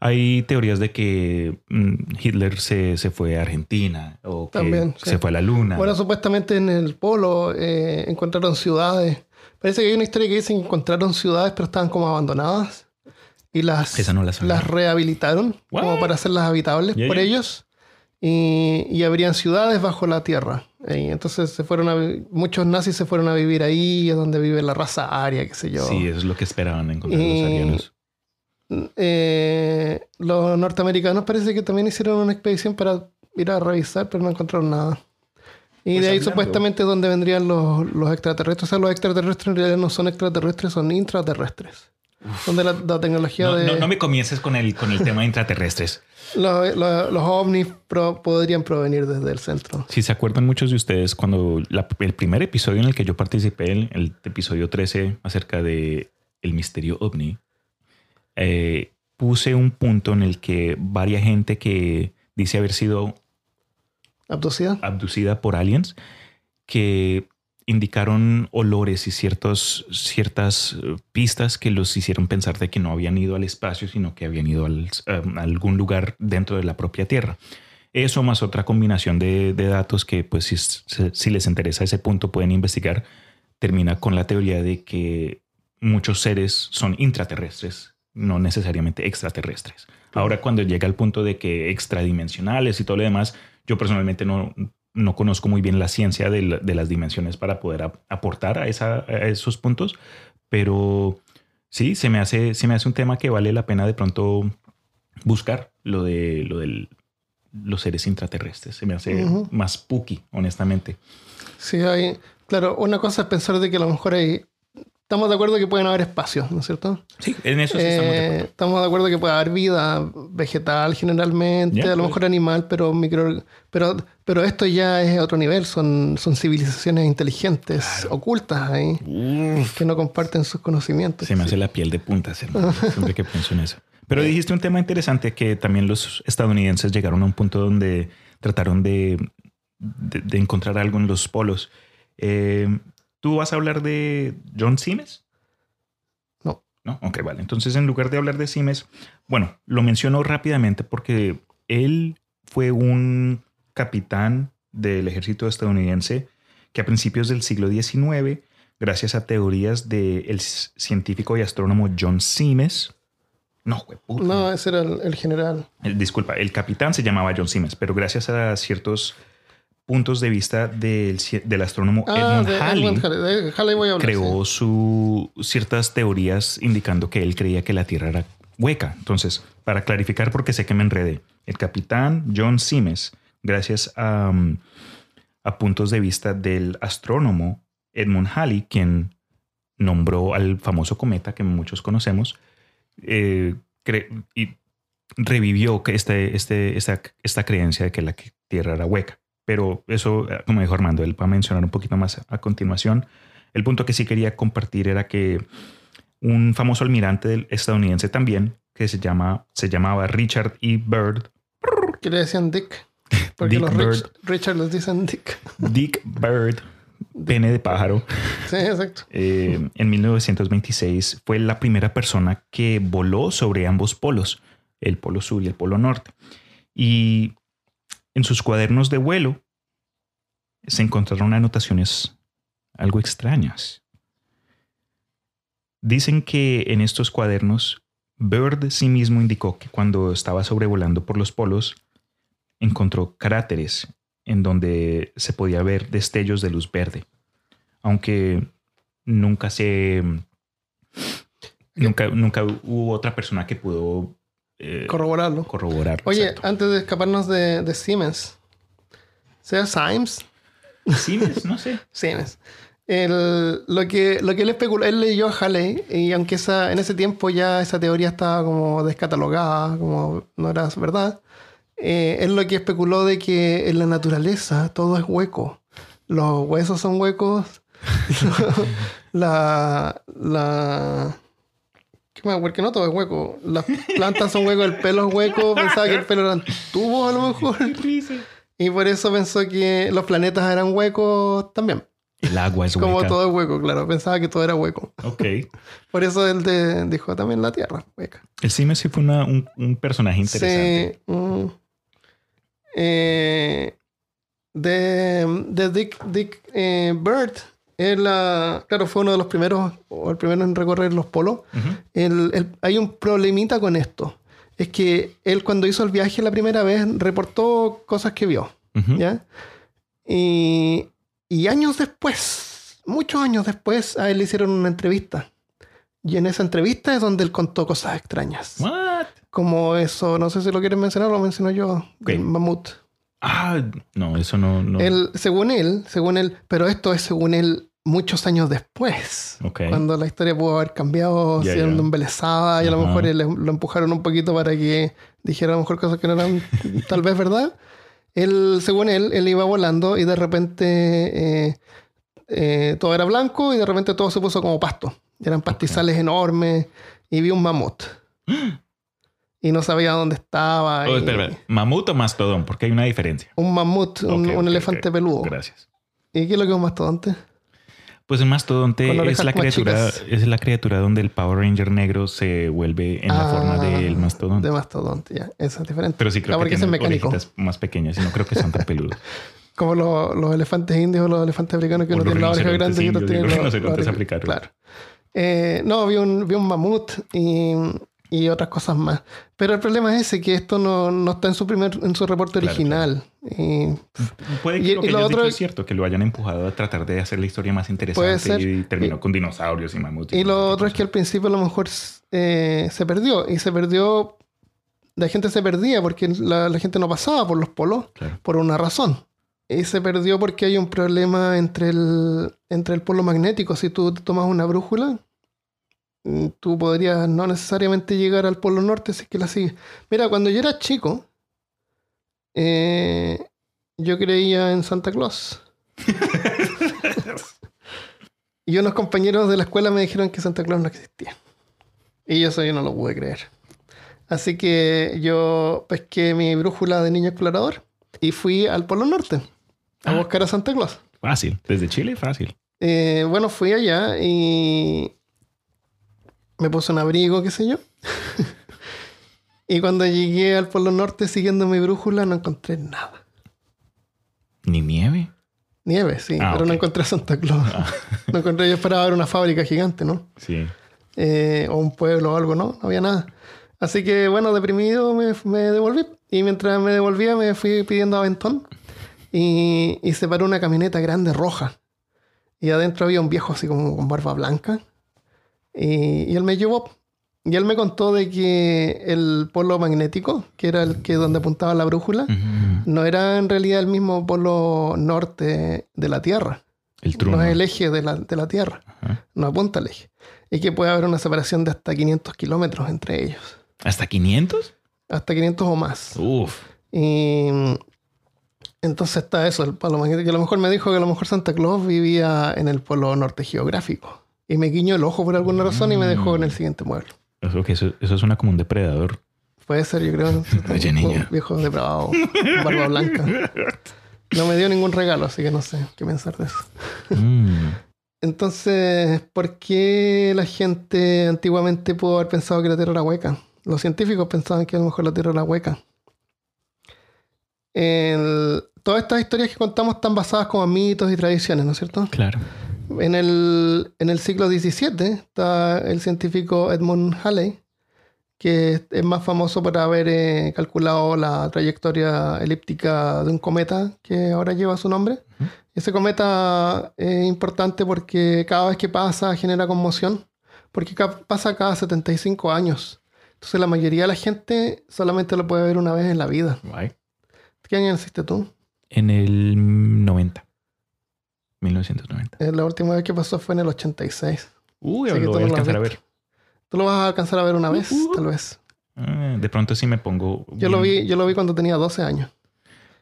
hay teorías de que mm, Hitler se, se fue a Argentina o que También, sí. se fue a la luna. Bueno, supuestamente en el polo eh, encontraron ciudades. Parece que hay una historia que dice que encontraron ciudades, pero estaban como abandonadas. Y las, no la las rehabilitaron como para hacerlas habitables por ellos. Y, y habrían ciudades bajo la tierra. Y entonces se fueron a, muchos nazis se fueron a vivir ahí, es donde vive la raza aria, qué sé yo. Sí, eso es lo que esperaban encontrar los arianos. Eh, los norteamericanos parece que también hicieron una expedición para ir a revisar, pero no encontraron nada. Y Pues de ahí hablando- supuestamente es donde vendrían los, los extraterrestres. O sea, los extraterrestres en realidad no son extraterrestres, son intraterrestres. Donde la, la tecnología No, de no- no me comiences con el, con el tema de intraterrestres. los, los- los ovnis pro- podrían provenir desde el centro. Si se acuerdan muchos de ustedes, cuando la- el primer episodio en el que yo participé, el, el episodio 13 acerca de el misterio ovni, eh, puse un punto en el que varia gente que dice haber sido ¿Abducida? abducida por aliens que indicaron olores y ciertos, ciertas eh, pistas que los hicieron pensar de que no habían ido al espacio, sino que habían ido al- a algún lugar dentro de la propia Tierra. Eso más otra combinación de, de datos que, pues, si, si les interesa ese punto, pueden investigar, termina con la teoría de que muchos seres son intraterrestres, no necesariamente extraterrestres. Ahora, cuando llega al punto de que extradimensionales y todo lo demás, yo personalmente no, no conozco muy bien la ciencia de, la- de las dimensiones para poder ap- aportar a, esa- a esos puntos, pero sí, se me, hace, se me hace un tema que vale la pena de pronto buscar, lo, de, lo del los seres intraterrestres. Se me hace más spooky, honestamente. Sí, hay, claro, una cosa es pensar de que a lo mejor hay Estamos de acuerdo que pueden haber espacios, ¿no es cierto? Sí, en eso sí estamos de acuerdo. Eh, estamos de acuerdo que puede haber vida vegetal generalmente, a lo mejor animal, pero micro, pero, pero esto ya es otro nivel, son, son civilizaciones inteligentes, ocultas ahí, que no comparten sus conocimientos. Se me hace la piel de punta siempre que pienso en eso. Pero dijiste un tema interesante que también los estadounidenses llegaron a un punto donde trataron de, de, encontrar algo en los polos. Eh, ¿Tú vas a hablar de John Simes? No. No, ok, vale. Entonces, en lugar de hablar de Simes, bueno, lo menciono rápidamente porque él fue un capitán del ejército estadounidense que a principios del siglo XIX, gracias a teorías del científico y astrónomo John Simes, no, puta. No, ese era el, general. disculpa, el capitán se llamaba John Simes, pero gracias a ciertos puntos de vista del, del astrónomo ah, Edmund Halley, creó su, ciertas teorías indicando que él creía que la Tierra era hueca. Entonces, para clarificar, porque sé que me enredé, el capitán John Simes, gracias a, a puntos de vista del astrónomo Edmund Halley, quien nombró al famoso cometa que muchos conocemos, eh, y revivió este, este, esta, esta creencia de que la Tierra era hueca. Pero eso, eh, como dijo Armando, él va a mencionar un poquito más a continuación. El punto que sí quería compartir era que un famoso almirante estadounidense también, que se, llama, se llamaba Richard E. Bird. Que le decían Dick. Porque los Richard les dicen Dick. Dick Bird, pene de pájaro. Sí, exacto. Eh, en 1926 fue la primera persona que voló sobre ambos polos, el polo sur y el polo norte. Y en sus cuadernos de vuelo se encontraron anotaciones algo extrañas. Dicen que en estos cuadernos Bird sí mismo indicó que cuando estaba sobrevolando por los polos encontró cráteres en donde se podía ver destellos de luz verde, aunque nunca se nunca, nunca hubo otra persona que pudo eh, corroborarlo. Corroborarlo. Oye, antes de escaparnos de, de Siemens, ¿sea Sims? Siemens, no sé. Siemens. lo, que, lo que él especuló, él leyó a Halley y aunque esa, en ese tiempo ya esa teoría estaba como descatalogada, como no era verdad, eh, él lo que especuló de que en la naturaleza todo es hueco. Los huesos son huecos, la, la, porque no todo es hueco. Las plantas son huecos, el pelo es hueco. Pensaba que el pelo eran tubos a lo mejor. Y por eso pensó que los planetas eran huecos también. El agua es hueco. Como todo es hueco, claro. Pensaba que todo era hueco. Ok. por eso él dijo también la Tierra, hueca. El Cime sí fue un, personaje interesante. Sí. Mm. Eh, de, de, Dick, Dick eh, Bird él, claro, fue uno de los primeros, o el primero en recorrer los polos. hay un problemita con esto. Es que él cuando hizo el viaje la primera vez reportó cosas que vio. ¿ya? Y, años después, muchos años después, a él le hicieron una entrevista. Y en esa entrevista es donde él contó cosas extrañas. What? Como eso, no sé si lo quieren mencionar, lo menciono yo, el mamut. Ah, no, eso no. no. según él, según él, pero esto es según él muchos años después, cuando la historia pudo haber cambiado, siendo embelesada y a lo mejor lo empujaron un poquito para que dijera a lo mejor cosas que no eran tal vez verdad. Él, según él, él iba volando y de repente eh, eh, todo era blanco y de repente todo se puso como pasto. eran pastizales enormes y vi un mamut. y no sabía dónde estaba. Oh, ¿Mamut o mastodón? Porque hay una diferencia. Un mamut, un, elefante peludo. Gracias. ¿Y qué es lo que es un mastodonte? Pues el mastodonte es la criatura, es la criatura donde el Power Ranger negro se vuelve en la forma del ah, mastodonte. De mastodonte, ya. Eso es diferente. Pero sí creo que tiene orejitas más pequeñas y no creo que sean tan peludos. Como los, elefantes indios o los elefantes africanos que no tienen la oreja grande y otros tienen los africanos. Claro. Eh, no, vi un, vi un mamut y y otras cosas más. Pero el problema es ese, que esto no, no está en su primer, en su reporte original. puede que lo que otro es cierto, que lo hayan empujado a tratar de hacer la historia más interesante y terminó con dinosaurios y mamuts. Y, lo otro es que al principio a lo mejor eh, se perdió. Y se perdió la gente se perdía porque la, la gente no pasaba por los polos Claro. por una razón. Y se perdió porque hay un problema entre el, entre el polo magnético. Si tú tomas una brújula, mm, tú podrías no necesariamente llegar al polo norte si es que la sigues. Mira, cuando yo era chico, eh, yo creía en Santa Claus. y unos compañeros de la escuela me dijeron que Santa Claus no existía. Y yo eso yo no lo pude creer. Así que yo pesqué mi brújula de niño explorador y fui al Polo Norte a Ah. buscar a Santa Claus. Fácil. Desde Chile, fácil. Eh, bueno, fui allá y me puse un abrigo, qué sé yo. y cuando llegué al Polo Norte siguiendo mi brújula no encontré nada. Ni nieve. Nieve, sí, Ah, pero no encontré a Santa Claus. no encontré, yo esperaba ver una fábrica gigante, ¿no? Sí. eh, o un pueblo o algo, ¿no? No había nada. Así que, bueno, deprimido me, me devolví. Y mientras me devolvía me fui pidiendo aventón. Y, y se paró una camioneta grande roja. Y adentro había un viejo así como con barba blanca. Y, y él me llevó. Y él me contó de que el polo magnético, que era el que donde apuntaba la brújula, no era en realidad el mismo polo norte de la Tierra. El. No es el eje de la, de la Tierra. No apunta al eje. Y que puede haber una separación de hasta 500 kilómetros entre ellos. ¿Hasta 500? Hasta 500 o más. Uf. Y entonces está eso, el polo magnético. Que a lo mejor me dijo que a lo mejor Santa Claus vivía en el polo norte geográfico. Y me guiñó el ojo por alguna razón y me dejó en el siguiente mueble. Eso, eso, eso suena como un depredador. Puede ser, yo creo. Oye, niña. Viejo depravado, barba blanca. No me dio ningún regalo, así que no sé qué pensar de eso. Mm. Entonces, ¿por qué la gente antiguamente pudo haber pensado que la Tierra era hueca? Los científicos pensaban que a lo mejor la Tierra era hueca. El- todas estas historias que contamos están basadas como en mitos y tradiciones, ¿no es cierto? Claro. En el, en el siglo XVII está el científico Edmund Halley, que es más famoso por haber eh, calculado la trayectoria elíptica de un cometa que ahora lleva su nombre. Ese cometa es importante porque cada vez que pasa genera conmoción, porque ca- pasa cada 75 años. Entonces la mayoría de la gente solamente lo puede ver una vez en la vida. ¿Qué año naciste tú? En el 90. 1990. Eh, La última vez que pasó fue en el 86. Uy, Así lo voy a alcanzar a ver. Tú lo vas a alcanzar a ver una vez, Uh, uh. tal vez. Ah, de pronto sí me pongo. Yo lo vi, yo lo vi cuando tenía 12 años.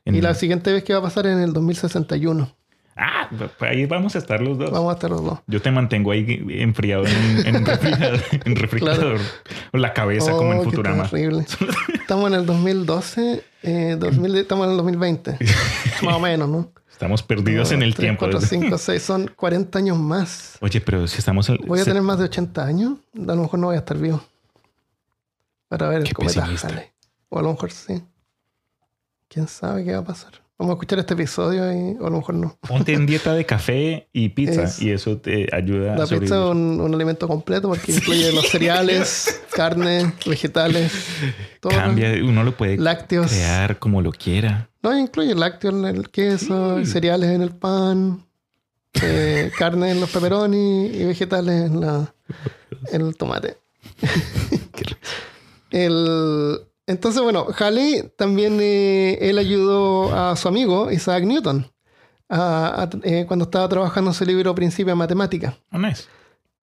en- Y la siguiente vez que va a pasar es en el 2061. Ah, pues ahí vamos a estar los dos. Vamos a estar los dos. Yo te mantengo ahí enfriado en, refrigerador. en refrigerador. La cabeza como en Oh, Futurama. terrible. Estamos en el 2012, eh, 2000 estamos en el 2020. Más o menos, ¿no? Estamos perdidos en el Tres, tiempo. cuatro, cinco, seis, son 40 años más. Oye, pero si estamos... al- Voy a se- tener más de 80 años. A lo mejor no voy a estar vivo. Para ver el Qué cometa. Halley. O a lo mejor sí. ¿Quién sabe qué va a pasar? Vamos a escuchar este episodio y o a lo mejor no. Ponte en dieta de café y pizza Es- y eso te ayuda a La pizza es un, un alimento completo porque incluye los cereales, carne, vegetales, todo. Cambia, uno lo puede lácteos. crear como lo quiera. No, incluye lácteos en el queso, Sí. cereales en el pan, eh, carne en los pepperoni y vegetales en, la, en el tomate. El- entonces, bueno, Halley también eh, él ayudó a su amigo Isaac Newton a- a- eh, cuando estaba trabajando en su libro Principio de Matemática. Oh, nice.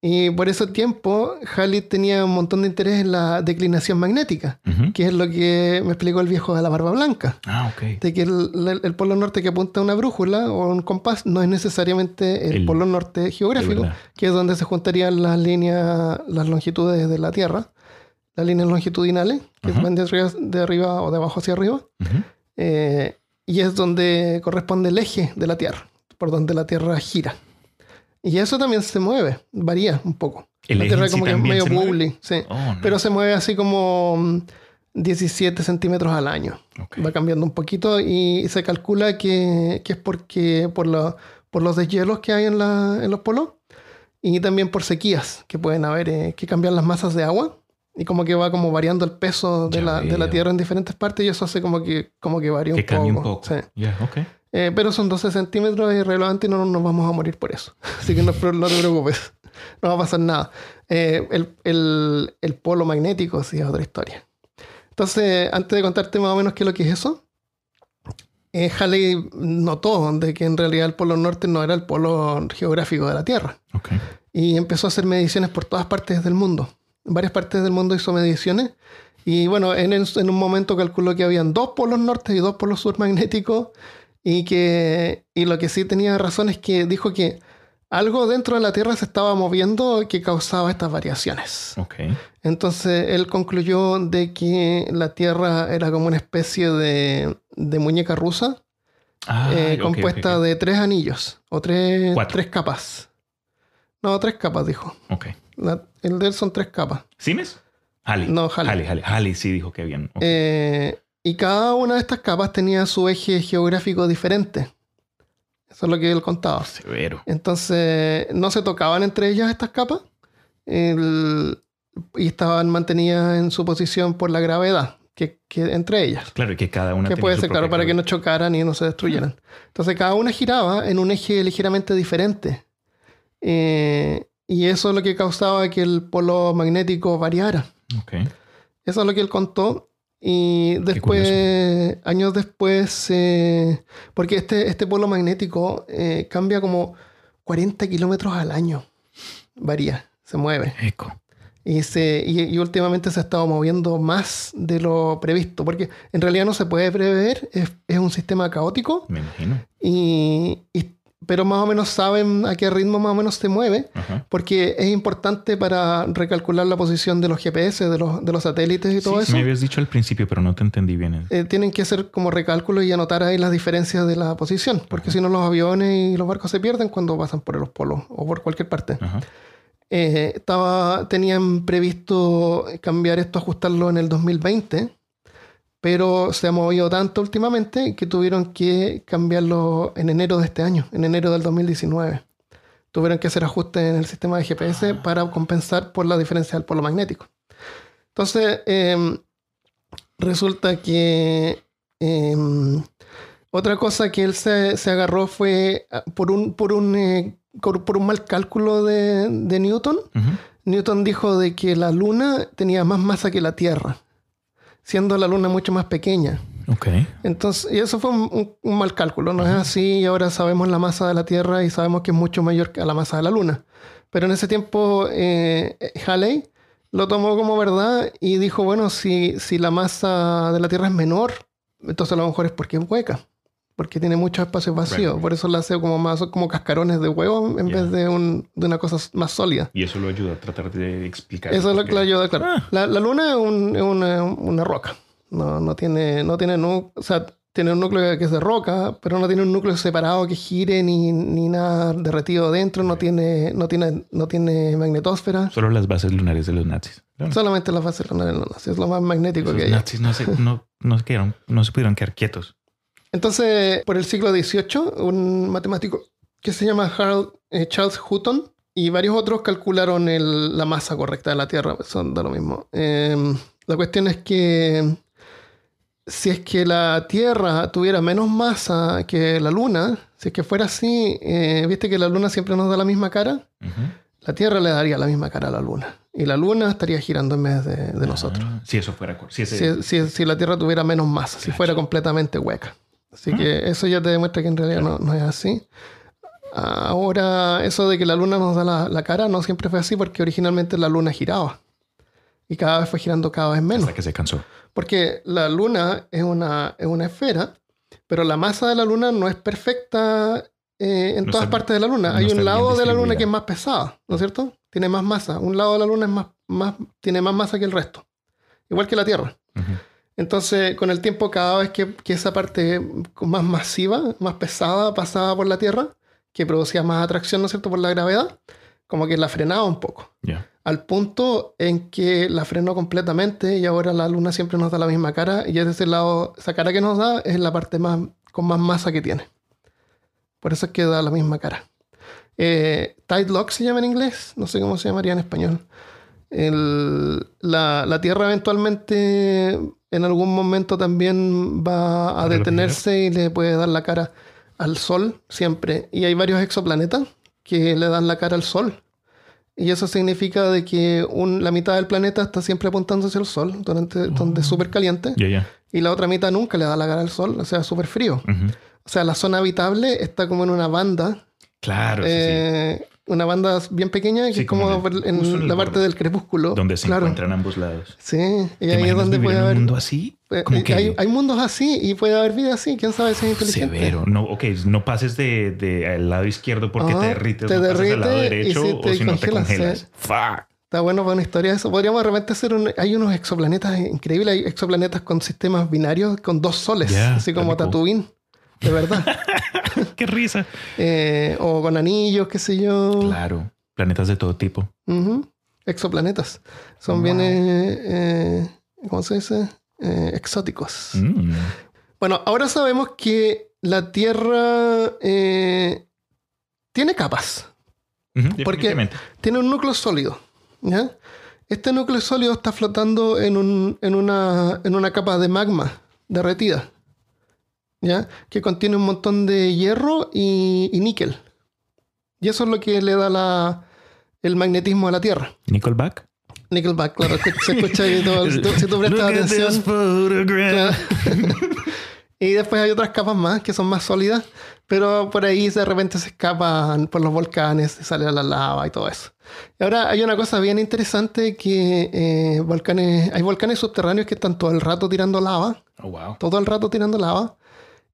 Y por ese tiempo, Halley tenía un montón de interés en la declinación magnética, Ujú. que es lo que me explicó el viejo de la barba blanca. Ah, ok. De que el, el- polo norte que apunta a una brújula o un compás no es necesariamente el, El- polo norte geográfico, que es donde se juntarían las líneas, las longitudes de la Tierra, las líneas longitudinales, que Ajá. van de arriba, de arriba o de abajo hacia arriba, Ujú. eh, y es donde corresponde el eje de la Tierra, por donde la Tierra gira. Y eso también se mueve, varía un poco. El la Tierra como que es medio bubbly, sí. Oh. Pero se mueve así como mm, 17 centímetros al año. Va cambiando un poquito y se calcula que, que es porque por, la- por los deshielos que hay en, la- en los polos y también por sequías que pueden haber, eh, que cambian las masas de agua y como que va como variando el peso de, la, de la. Tierra en diferentes partes y eso hace como que, como que varía que un poco. cambie un poco. Sí. Ok. Eh, pero son 12 centímetros es irrelevante y no nos vamos a morir por eso. Así que no, no te preocupes. No va a pasar nada. Eh, el, el- el polo magnético sí es otra historia. Entonces, antes de contarte más o menos qué es lo que es eso, eh, Halley notó de que en realidad el polo norte no era el polo geográfico de la Tierra. Y empezó a hacer mediciones por todas partes del mundo. En varias partes del mundo hizo mediciones. Y bueno, en, el- en un momento calculó que habían dos polos norte y dos polos sur magnéticos. Y que y lo que sí tenía razón es que dijo que algo dentro de la Tierra se estaba moviendo que causaba estas variaciones. Ok. Entonces él concluyó de que la Tierra era como una especie de, de muñeca rusa Ah, eh, compuesta de tres anillos o tres, Cuatro. tres capas. No, tres capas, dijo. Ok. La- el de él son tres capas. ¿Siemens? Halley. No, Halley. Halley, Halley. Halley sí dijo que bien. Eh, y cada una de estas capas tenía su eje geográfico diferente. Eso es lo que él contaba. Severo. Entonces, no se tocaban entre ellas estas capas el- y estaban mantenidas en su posición por la gravedad que, que entre ellas. Claro, y que cada una Que puede ser, claro, para que no chocaran y no se destruyeran. Entonces, cada una giraba en un eje ligeramente diferente. Eh, y eso es lo que causaba que el polo magnético variara. Ok. Eso es lo que él contó. Y después, años después, eh, porque este, este polo magnético eh, cambia como 40 kilómetros al año. Varía, se mueve. Eco. Y, se, y, y últimamente se ha estado moviendo más de lo previsto, porque en realidad no se puede prever, es, es un sistema caótico, Me imagino. y, y- pero más o menos saben a qué ritmo más o menos se mueve, Ajá. porque es importante para recalcular la posición de los GPS, de los, de los satélites y todo Sí, eso. Me habías dicho al principio, pero no te entendí bien. Eh, tienen que hacer como recálculo y anotar ahí las diferencias de la posición, porque si no los aviones y los barcos se pierden cuando pasan por los polos o por cualquier parte. Ajá. Eh, estaba, tenían previsto cambiar esto, ajustarlo en el 2020, pero se ha movido tanto últimamente que tuvieron que cambiarlo en enero de este año, en enero del 2019. Tuvieron que hacer ajustes en el sistema de GPS para compensar por la diferencia del polo magnético. Entonces, em, resulta que em, otra cosa que él se, se agarró fue ah, por un, por un, eh, por un mal cálculo de, de Newton. Ujú. Newton dijo de que la Luna tenía más masa que la Tierra, siendo la Luna mucho más pequeña. Entonces, y eso fue un, un- un mal cálculo, no es así, y ahora sabemos la masa de la Tierra y sabemos que es mucho mayor que la masa de la Luna. Pero en ese tiempo, eh, Halley lo tomó como verdad y dijo, bueno, si, si la masa de la Tierra es menor, entonces a lo mejor es porque es hueca, porque tiene muchos espacios vacíos, Right. por eso la hace como más como cascarones de huevo en Ya. vez de, un- de una cosa más sólida. Y eso lo ayuda a tratar de explicar. Eso es lo que qué. ayuda, claro. Ah. La, la luna es, un- es una, una roca. No, no tiene, no tiene, nu- o sea, tiene un núcleo que es de roca, pero no tiene un núcleo separado que gire ni, ni nada derretido dentro. No tiene, no tiene, no tiene magnetosfera. Solo las bases lunares de los nazis. Claro. Solamente la fase lunar de la luna. Es lo más magnético Esos que hay. nazis no se, no, no se quedaron, no se pudieron quedar quietos. Entonces, por el siglo XVIII, un matemático que se llama Harold, eh, Charles Hutton y varios otros calcularon el- la masa correcta de la Tierra. Son de lo mismo. Eh, la cuestión es que si es que la Tierra tuviera menos masa que la Luna, si es que fuera así, eh, viste que la Luna siempre nos da la misma cara, la Tierra le daría la misma cara a la Luna. Y la Luna estaría girando en vez de, de nosotros. Si eso fuera. cor- Si ese, Si, si- si la Tierra tuviera menos masa, si fuera completamente hueca. Así que eso ya te demuestra que en realidad no, no es así. Ahora, eso de que la Luna nos da la, la cara no siempre fue así porque originalmente la Luna giraba. Y cada vez fue girando cada vez menos. hasta que se cansó. Porque la Luna es una, es una esfera, pero la masa de la Luna no es perfecta eh, en No todas está- partes de la Luna. no Hay un lado de la Luna que es más pesada, ¿no es cierto? Tiene más masa. Un lado de la Luna es más, más, tiene más masa que el resto. Igual que la Tierra. Ujú. Entonces, con el tiempo, cada vez que, que esa parte más masiva, más pesada, pasaba por la Tierra, que producía más atracción, ¿no es cierto?, por la gravedad, como que la frenaba un poco. Al punto en que la frenó completamente y ahora la Luna siempre nos da la misma cara y es de ese lado, esa cara que nos da es la parte más, con más masa que tiene. Por eso es que da la misma cara. Eh, Tide Lock se llama en inglés, no sé cómo se llamaría en español. El- la, la Tierra eventualmente en algún momento también va a ¿A detenerse y le puede dar la cara al Sol siempre. Y hay varios exoplanetas que le dan la cara al Sol. Y eso significa de que un- la mitad del planeta está siempre apuntando hacia el sol, durante, donde es súper caliente, y la otra mitad nunca le da la cara al sol, o sea, es súper frío. O sea, la zona habitable está como en una banda, Claro, sí, sí. Una banda bien pequeña, que Sí, es como, como en el- en la parte del crepúsculo. Donde se claro. encuentran ambos lados. Sí, y ¿Te ahí es donde puede en un haber... mundo así? eh, eh, que hay, hay mundos así y puede haber vida así, quién sabe si es inteligente. severo. No, ok, no pases de, de al lado izquierdo porque Ajá, te derrites, te no pases al lado y derecho si o te si no te congelas, sí. Fuck. Está bueno para una historia de eso. Podríamos de repente hacer un... Hay unos exoplanetas increíbles. Hay exoplanetas con sistemas binarios con dos soles. Ya, así como Tatooine. De verdad. Qué risa. Eh, o con anillos, qué sé yo. Claro, planetas de todo tipo. Exoplanetas. Son Wow. bien... eh, ¿Cómo se dice? Eh, exóticos. Mm. Bueno, ahora sabemos que la Tierra eh, tiene capas. Porque- tiene un núcleo sólido. ¿ya? Este núcleo sólido está flotando en, un- en una, en una capa de magma derretida, ¿ya? que contiene un montón de hierro y, y níquel. Y eso es lo que le da la- el magnetismo a la Tierra. Nickelback. Nickelback, claro, se escucha ahí todo- si tú, prestas atención. y después hay otras capas más que son más sólidas, pero por ahí de repente se escapan por los volcanes, sale la lava y todo eso. Y ahora hay una cosa bien interesante que eh, volcanes, hay volcanes subterráneos que están todo el rato tirando lava, Oh, wow. todo el rato tirando lava.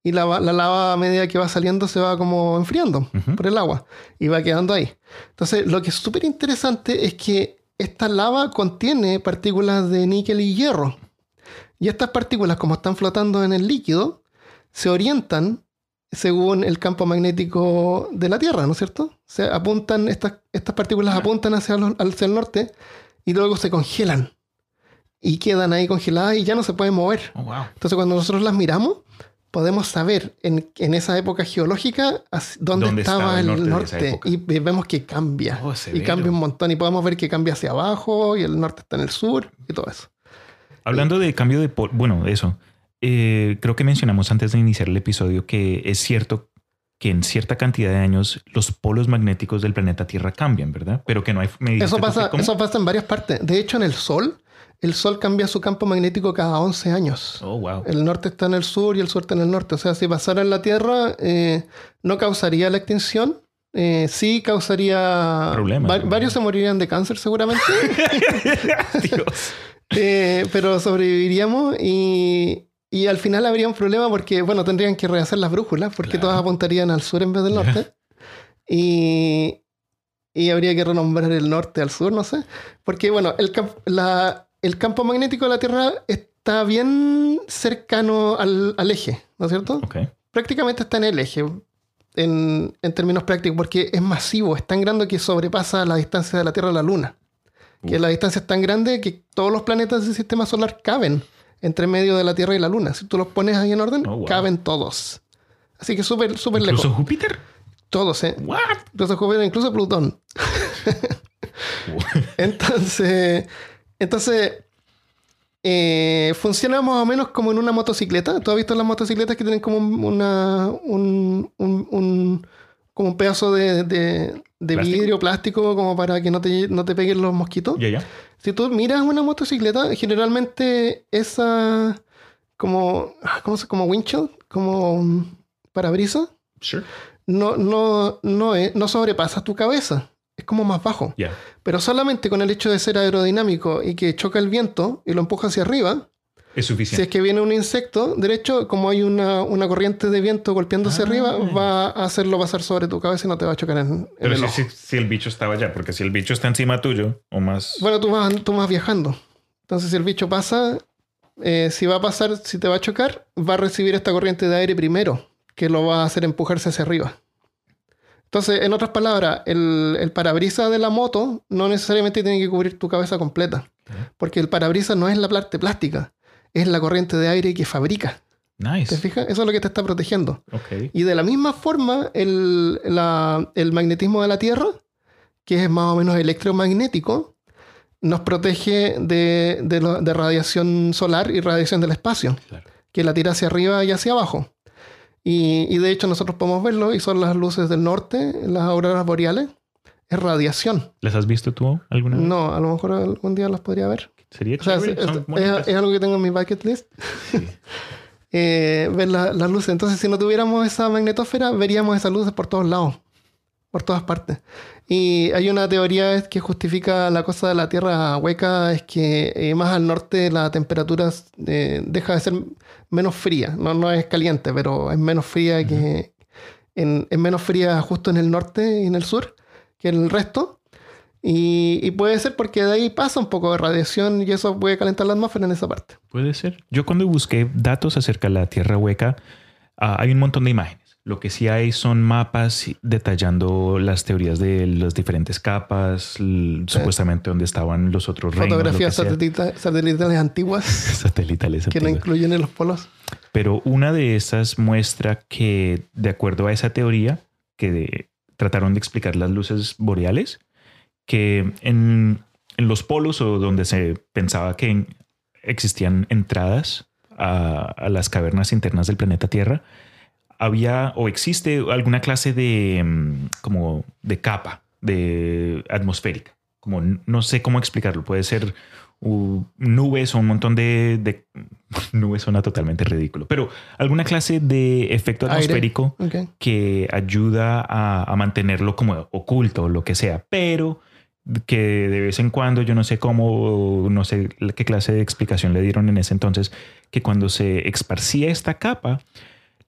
Y la, la lava a medida que va saliendo se va como enfriando por el agua y va quedando ahí. Entonces, lo que es súper interesante es que esta lava contiene partículas de níquel y hierro. Y estas partículas, como están flotando en el líquido, se orientan según el campo magnético de la Tierra, ¿no es cierto? Se apuntan, estas, estas partículas apuntan hacia, los- hacia el norte y luego se congelan. Y quedan ahí congeladas y ya no se pueden mover. Oh, wow. Entonces, cuando nosotros las miramos, podemos saber en, en esa época geológica dónde, ¿Dónde estaba, estaba el norte? Y ve- vemos que cambia. Oh, y cambia un montón. Y podemos ver que cambia hacia abajo y el norte está en el sur y todo eso. Hablando de cambio de bueno, eso. eh, creo que mencionamos antes de iniciar el episodio que es cierto que en cierta cantidad de años los polos magnéticos del planeta Tierra cambian, ¿verdad? Pero que no hay. Eso pasa, eso pasa en varias partes. De hecho, en el Sol, el Sol cambia su campo magnético cada 11 años. Oh, wow. El norte está en el sur y el sur está en el norte. O sea, si pasara en la Tierra, eh, no causaría la extinción. Eh, sí causaría... Problemas, varios se morirían de cáncer seguramente. Dios. Eh, pero sobreviviríamos y, y al final habría un problema porque, bueno, tendrían que rehacer las brújulas porque Claro. todas apuntarían al sur en vez del norte. Y, y habría que renombrar el norte al sur, no sé. Porque, bueno, el, la- el campo magnético de la Tierra está bien cercano al, al eje, ¿no es cierto? Prácticamente está en el eje. En, en términos prácticos, porque es masivo, es tan grande que sobrepasa la distancia de la Tierra a la Luna que la distancia es tan grande que todos los planetas del sistema solar caben entre medio de la Tierra y la Luna. Si tú los pones ahí en orden, Oh, wow. caben todos. Así que súper, súper lejos. ¿Incluso Júpiter? Todos, ¿eh? What? Incluso Júpiter, incluso Plutón. Entonces, entonces eh, funciona más o menos como en una motocicleta. ¿Tú has visto las motocicletas que tienen como un- una, un, un- un- como un pedazo de, de- de ¿Plástico? vidrio plástico como para que no te, no te peguen los mosquitos? Ya, ya. Si tú miras una motocicleta, generalmente esa como ah, ¿cómo se como windshield, como um, parabrisas, Sure. no no no es- no sobrepasa tu cabeza. Como más bajo. Pero solamente con el hecho de ser aerodinámico y que choca el viento y lo empuja hacia arriba, Es si suficiente. es que viene un insecto, derecho, como hay una, una corriente de viento golpeando hacia Ah. arriba, va a hacerlo pasar sobre tu cabeza y no te va a chocar en, en Pero el si, si- si el bicho estaba allá, porque si el bicho está encima tuyo o más. Bueno, tú vas, tú vas viajando. Entonces, si el bicho pasa, eh, si va a pasar, si te va a chocar, va a recibir esta corriente de aire primero, que lo va a hacer empujarse hacia arriba. Entonces, en otras palabras, el, el parabrisas de la moto no necesariamente tiene que cubrir tu cabeza completa, porque el parabrisas no es la parte plástica, es la corriente de aire que fabrica. ¿Te nice. fijas? Eso es lo que te está protegiendo. Ok. Y de la misma forma, el, la- el magnetismo de la Tierra, que es más o menos electromagnético, nos protege de, de lo- de radiación solar y radiación del espacio, Claro. que la tira hacia arriba y hacia abajo. Y, y de hecho nosotros podemos verlo y son las luces del norte, las auroras boreales. es radiación. ¿Las has visto tú alguna vez? No, a lo mejor algún día las podría ver. Sería O sea, es, es- bonitas. es algo que tengo en mi bucket list. Sí. eh, ver la- las luces. Entonces, si no tuviéramos esa magnetosfera, veríamos esas luces por todos lados, por todas partes. Y hay una teoría que justifica la cosa de la Tierra hueca, es que eh, más al norte la temperatura eh, deja de ser menos fría. No, no es caliente, pero es menos fría que... En, es menos fría justo en el norte y en el sur que en el resto. Y, y puede ser porque de ahí pasa un poco de radiación y eso puede calentar la atmósfera en esa parte. Puede ser. Yo cuando busqué datos acerca de la Tierra hueca, ah, hay un montón de imágenes. Lo que sí hay son mapas detallando las teorías de las diferentes capas, supuestamente donde estaban los otros reinos. Fotografías satelitales antiguas satelitales. que no antiguas. incluyen en los polos. Pero una de estas muestra que, de acuerdo a esa teoría, que de- trataron de explicar las luces boreales, que en, en los polos o donde se pensaba que existían entradas a, a las cavernas internas del planeta Tierra, había o existe alguna clase de mm, como de capa de atmosférica. Como no sé cómo explicarlo. Puede ser uh, nubes o un montón de, de nubes suena totalmente ridículo, pero alguna clase de efecto atmosférico que ayuda a, a mantenerlo como oculto o lo que sea, pero que de vez en cuando, yo no sé cómo, no sé qué clase de explicación le dieron en ese entonces, que cuando se esparcía esta capa,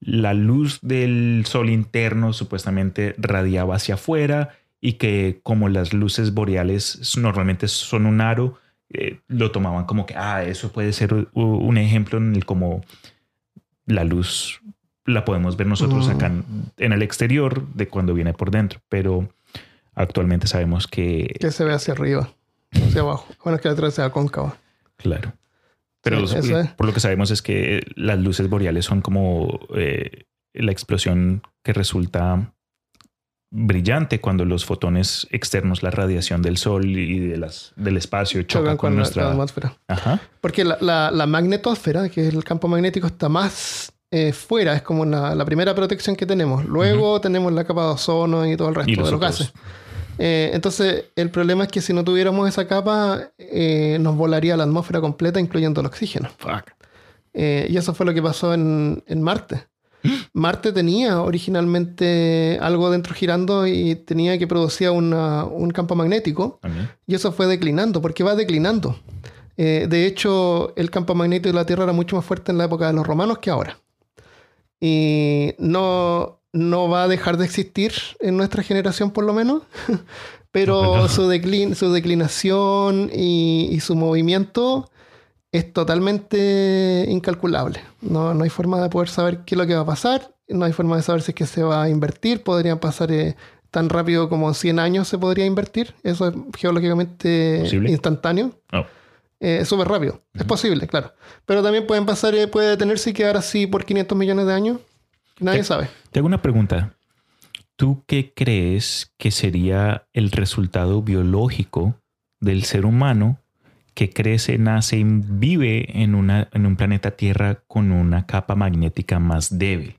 la luz del sol interno supuestamente radiaba hacia afuera y que como las luces boreales normalmente son un aro, eh, lo tomaban como que, ah, eso puede ser un ejemplo en el como la luz la podemos ver nosotros Mm. acá en, en el exterior de cuando viene por dentro, pero actualmente sabemos que, Que se ve hacia arriba, hacia abajo. Bueno, que la otra sea cóncava. claro. Pero Sí, eso es. por lo que sabemos es que las luces boreales son como eh, la explosión que resulta brillante cuando los fotones externos, la radiación del sol y de las, del espacio chocan con nuestra... la atmósfera. Ajá. Porque la, la, la magnetosfera, que es el campo magnético, está más eh, fuera, es como la, la primera protección que tenemos. Luego tenemos la capa de ozono y todo el resto Y de los los otros. Eh, entonces, el problema es que si no tuviéramos esa capa, eh, nos volaría la atmósfera completa, incluyendo el oxígeno. Fuck. Eh, y eso fue lo que pasó en, en Marte. Marte tenía originalmente algo dentro girando y tenía que producir una- un campo magnético. Y eso fue declinando, porque va declinando. Eh, de hecho, el campo magnético de la Tierra era mucho más fuerte en la época de los romanos que ahora. Y no, no va a dejar de existir en nuestra generación, por lo menos. Pero su, declin- su declinación y, y su movimiento es totalmente incalculable. No, no hay forma de poder saber qué es lo que va a pasar. No hay forma de saber si es que se va a invertir. Podrían pasar eh, tan rápido como 100 años se podría invertir. Eso es geológicamente ¿Posible? instantáneo. Oh. Eh, es súper rápido. Es posible, claro. Pero también pueden pasar, eh, puede detenerse y quedar así por 500 millones de años. Nadie Te- sabe. Te hago una pregunta. ¿Tú qué crees que sería el resultado biológico del ser humano que crece, nace y vive en, una, en un planeta Tierra con una capa magnética más débil?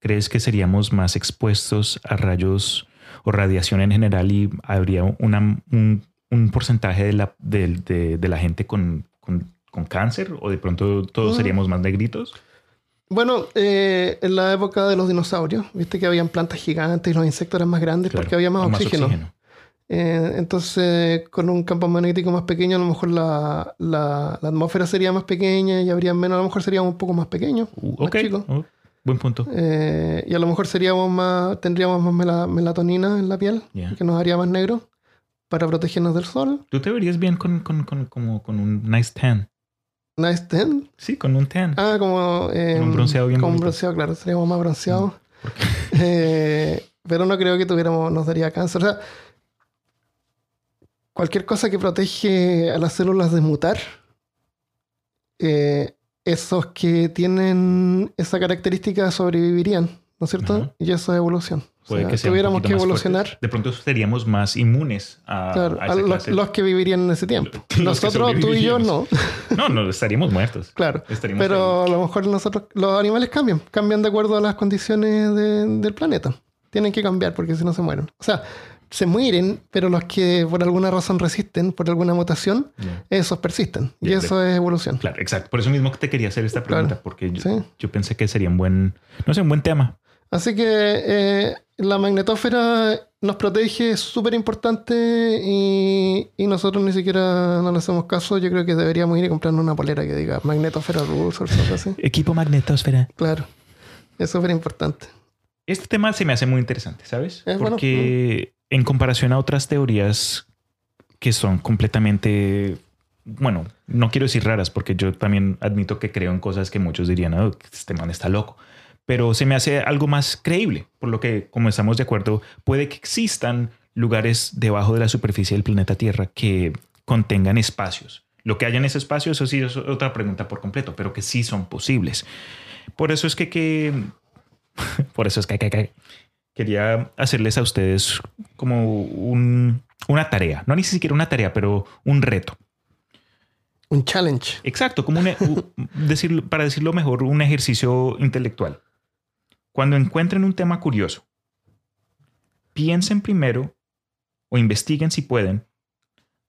¿Crees que seríamos más expuestos a rayos o radiación en general y habría una- un, un porcentaje de la, del- de, de la gente con, con- con cáncer? ¿O de pronto todos Mm. seríamos más negritos? Bueno, eh, en la época de los dinosaurios, viste que habían plantas gigantes y los insectos eran más grandes Claro, porque había más, o oxígeno. Eh, entonces, con un campo magnético más pequeño, a lo mejor la, la- la atmósfera sería más pequeña y habría menos, a lo mejor seríamos un poco más pequeños. Uh, más ok, chicos. oh, buen punto. Eh, y a lo mejor seríamos más, tendríamos más mela- melatonina en la piel, Ya. que nos haría más negro para protegernos del sol. Tú te verías bien con, con, con, como, con un nice tan. Nice ten. Sí, con un tan. Ah, como. eh, un bronceado bien Con un bronceado, claro, seríamos más bronceados. ¿Por qué? Eh, pero no creo que tuviéramos, nos daría cáncer. O sea, cualquier cosa que protege a las células de mutar, eh, esos que tienen esa característica sobrevivirían, ¿no es cierto? Y eso es evolución. O Puede sea, que sea tuviéramos que evolucionar. fuerte. De pronto seríamos más inmunes a, Claro, a los, que vivirían en ese tiempo. Los Nosotros, tú y yo, no. No, no, estaríamos muertos. Claro. Estaríamos Pero a lo mejor nosotros, los animales cambian, cambian de acuerdo a las condiciones de- del planeta. Tienen que cambiar porque si no se mueren. O sea, se mueren, pero los que por alguna razón resisten, por alguna mutación, esos persisten. y eso es evolución. Claro, exacto. Por eso mismo que te quería hacer esta pregunta, porque yo, pensé que sería un buen, no sé, un buen tema. Así que eh, la magnetósfera nos protege, es súper importante y, nosotros ni siquiera no le hacemos caso. Yo creo que deberíamos ir y comprarnos una polera que diga magnetósfera rules o algo así. Equipo magnetósfera. Claro, es súper importante. Este tema se me hace muy interesante, ¿sabes? Porque en comparación a otras teorías que son completamente, bueno, no quiero decir raras, porque yo también admito que creo en cosas que muchos dirían, oh, este man está loco pero se me hace algo más creíble, por lo que, como estamos de acuerdo, puede que existan lugares debajo de la superficie del planeta Tierra que contengan espacios. Lo que haya en ese espacio, eso sí es otra pregunta por completo, pero que sí son posibles. Por eso es que, que por eso es que, que, quería hacerles a ustedes como un, una tarea, no ni siquiera una tarea, pero un reto. Un challenge. Exacto, como decir, para decirlo mejor, un ejercicio intelectual. Cuando encuentren un tema curioso, piensen primero o investiguen si pueden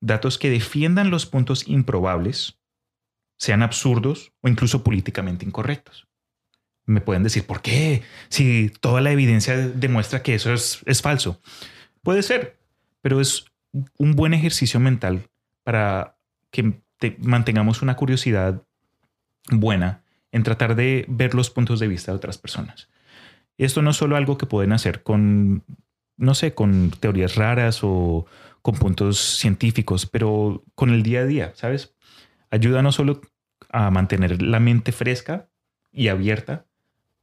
datos que defiendan los puntos improbables, sean absurdos o incluso políticamente incorrectos. Me pueden decir, ¿por qué? Si toda la evidencia demuestra que eso es, falso. Puede ser, pero es un buen ejercicio mental para que mantengamos una curiosidad buena en tratar de ver los puntos de vista de otras personas. Esto no es solo algo que pueden hacer con, no sé, con teorías raras o con puntos científicos, pero con el día a día, ¿sabes? Ayuda no solo a mantener la mente fresca y abierta,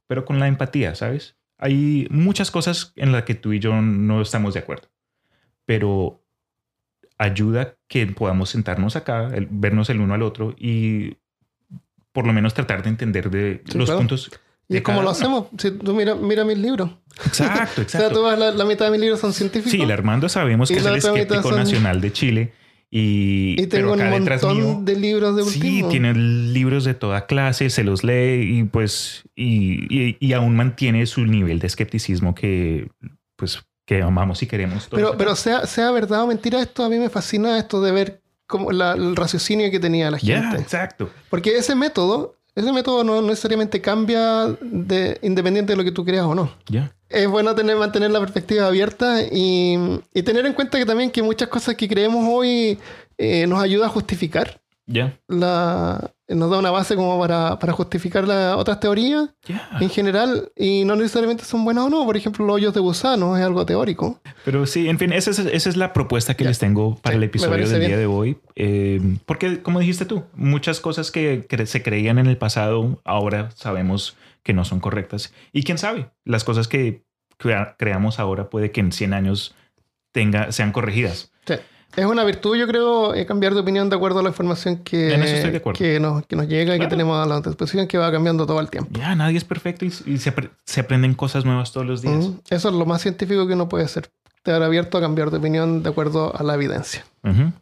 pero con la empatía, ¿sabes? Hay muchas cosas en las que tú y yo no estamos de acuerdo, pero ayuda que podamos sentarnos acá, vernos el uno al otro y por lo menos tratar de entender de los puntos y es como lo hacemos. Si tú mira, mira mis libros. Exacto, exacto. o sea, tú vas, la, mitad de mis libros son científicos. Sí, el Armando sabemos que es el escéptico nacional de Chile. Y, y tengo un montón de libros de último. Sí, tiene libros de toda clase, se los lee y pues y, y, aún mantiene su nivel de escepticismo que pues que amamos y queremos. pero pero sea, sea verdad o mentira esto, a mí me fascina esto de ver como el raciocinio que tenía la gente. exacto. Porque ese método ese método no necesariamente cambia de, independiente de lo que tú creas o no. Ya. Es bueno tener, mantener la perspectiva abierta y, y, tener en cuenta que también que muchas cosas que creemos hoy eh, nos ayuda a justificar ya la, nos da una base como para, para justificar las otras teorías en general y no necesariamente son buenas o no. Por ejemplo, los hoyos de gusano es algo teórico. Pero sí, en fin, esa es, esa es la propuesta que les tengo para el episodio del día de hoy. Eh, porque, como dijiste tú, muchas cosas que se creían en el pasado ahora sabemos que no son correctas. Y quién sabe, las cosas que creamos ahora puede que en 100 años tenga, sean corregidas. Es una virtud, yo creo, eh, cambiar de opinión de acuerdo a la información que, que, nos, que nos llega y que tenemos a la disposición, que va cambiando todo el tiempo. Ya, nadie es perfecto y, se, se, aprenden cosas nuevas todos los días. Eso es lo más científico que uno puede hacer estar abierto a cambiar de opinión de acuerdo a la evidencia.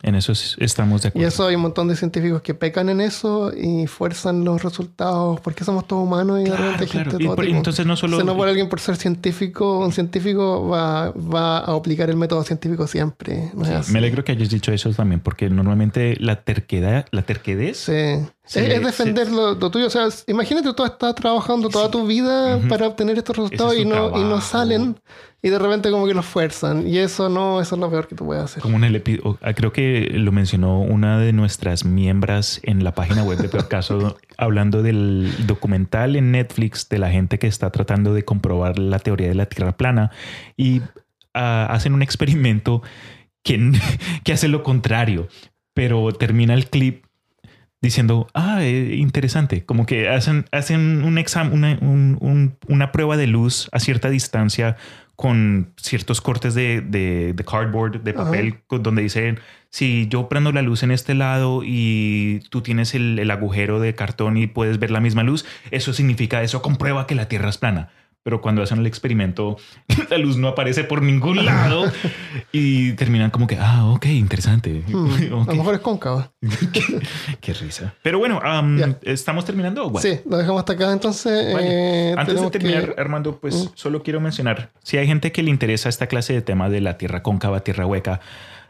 En eso estamos de acuerdo. Y eso hay un montón de científicos que pecan en eso y fuerzan los resultados porque somos todos humanos y de repente gente todo Entonces no solo... Se no por alguien por ser científico, un científico va, va a aplicar el método científico siempre. me alegro que hayas dicho eso también porque normalmente la terquedad, la terquedez... Sí. es, defender lo, tuyo. O sea, imagínate tú estás trabajando toda tu vida para obtener estos resultados y, no, y no salen y de repente como que los fuerzan. Y eso no, eso es lo peor que tú puedes hacer. Como ah, creo que lo mencionó una de nuestras miembros en la página web de Peor Caso, hablando del documental en Netflix de la gente que está tratando de comprobar la teoría de la Tierra plana y ah, hacen un experimento que, que hace lo contrario, pero termina el clip diciendo, ah, eh, interesante, como que hacen, hacen un examen, una, una prueba de luz a cierta distancia con ciertos cortes de, de, de cardboard, de papel, donde dicen, si yo prendo la luz en este lado y tú tienes el, el, agujero de cartón y puedes ver la misma luz, eso significa, eso comprueba que la Tierra es plana. Pero cuando hacen el experimento, la luz no aparece por ningún lado y terminan como que, ah, ok, interesante. Hmm, Ok. A lo mejor es cóncava. qué, qué risa. Pero bueno, am, Ya. ¿estamos terminando? what? Sí, lo dejamos hasta acá. Entonces, Vale. eh, Antes de terminar, que- Armando, pues Mm. solo quiero mencionar, si hay gente que le interesa esta clase de tema de la tierra cóncava, tierra hueca,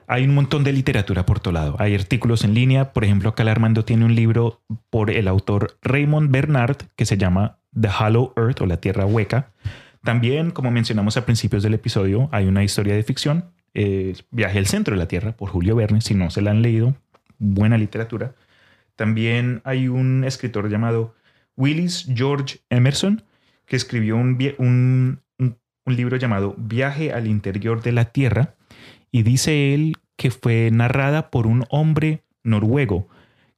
hay un montón de literatura por todo lado. Hay artículos en línea. Por ejemplo, acá Armando tiene un libro por el autor Raymond Bernard que se llama The Hollow Earth o la tierra hueca. También, como mencionamos a principios del episodio, hay una historia de ficción, Viaje al centro de la Tierra por Julio Verne. Si no se la han leído, buena literatura. También hay un escritor llamado Willis George Emerson que escribió un, un- libro llamado Viaje al interior de la Tierra y dice él que fue narrada por un hombre noruego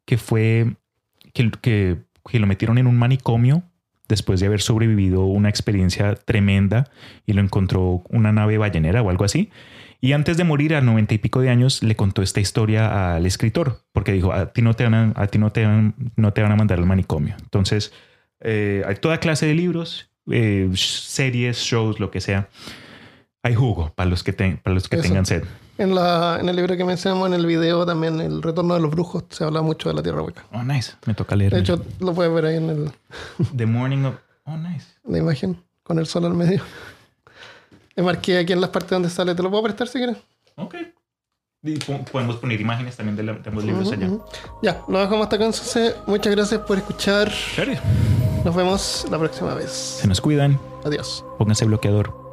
que fue que- que lo metieron en un manicomio después de haber sobrevivido una experiencia tremenda y lo encontró una nave ballenera o algo así. Y antes de morir a noventa y pico de años le contó esta historia al escritor porque dijo a ti no te van a, a ti no te van, no te van a mandar al manicomio. Entonces eh, hay toda clase de libros, eh, series, shows, lo que sea. Hay jugo para los que, te- para los que Eso. tengan sed. En, la, en el libro que mencionamos en el video también, El Retorno de los Brujos, se habla mucho de la Tierra Hueca. Oh, nice. Me toca leer. De hecho, lo puedes ver ahí en el- The Morning of... Oh, nice. la imagen, con el sol al medio. Le marqué aquí en las partes donde sale. ¿Te lo puedo prestar si quieres? Ok. Y po- podemos poner imágenes también de, la- de ambos libros Ujú, allá. Ya, lo dejamos hasta acá. Entonces, muchas gracias por escuchar. Nos vemos la próxima vez. Se nos cuidan. Adiós. Pónganse bloqueador.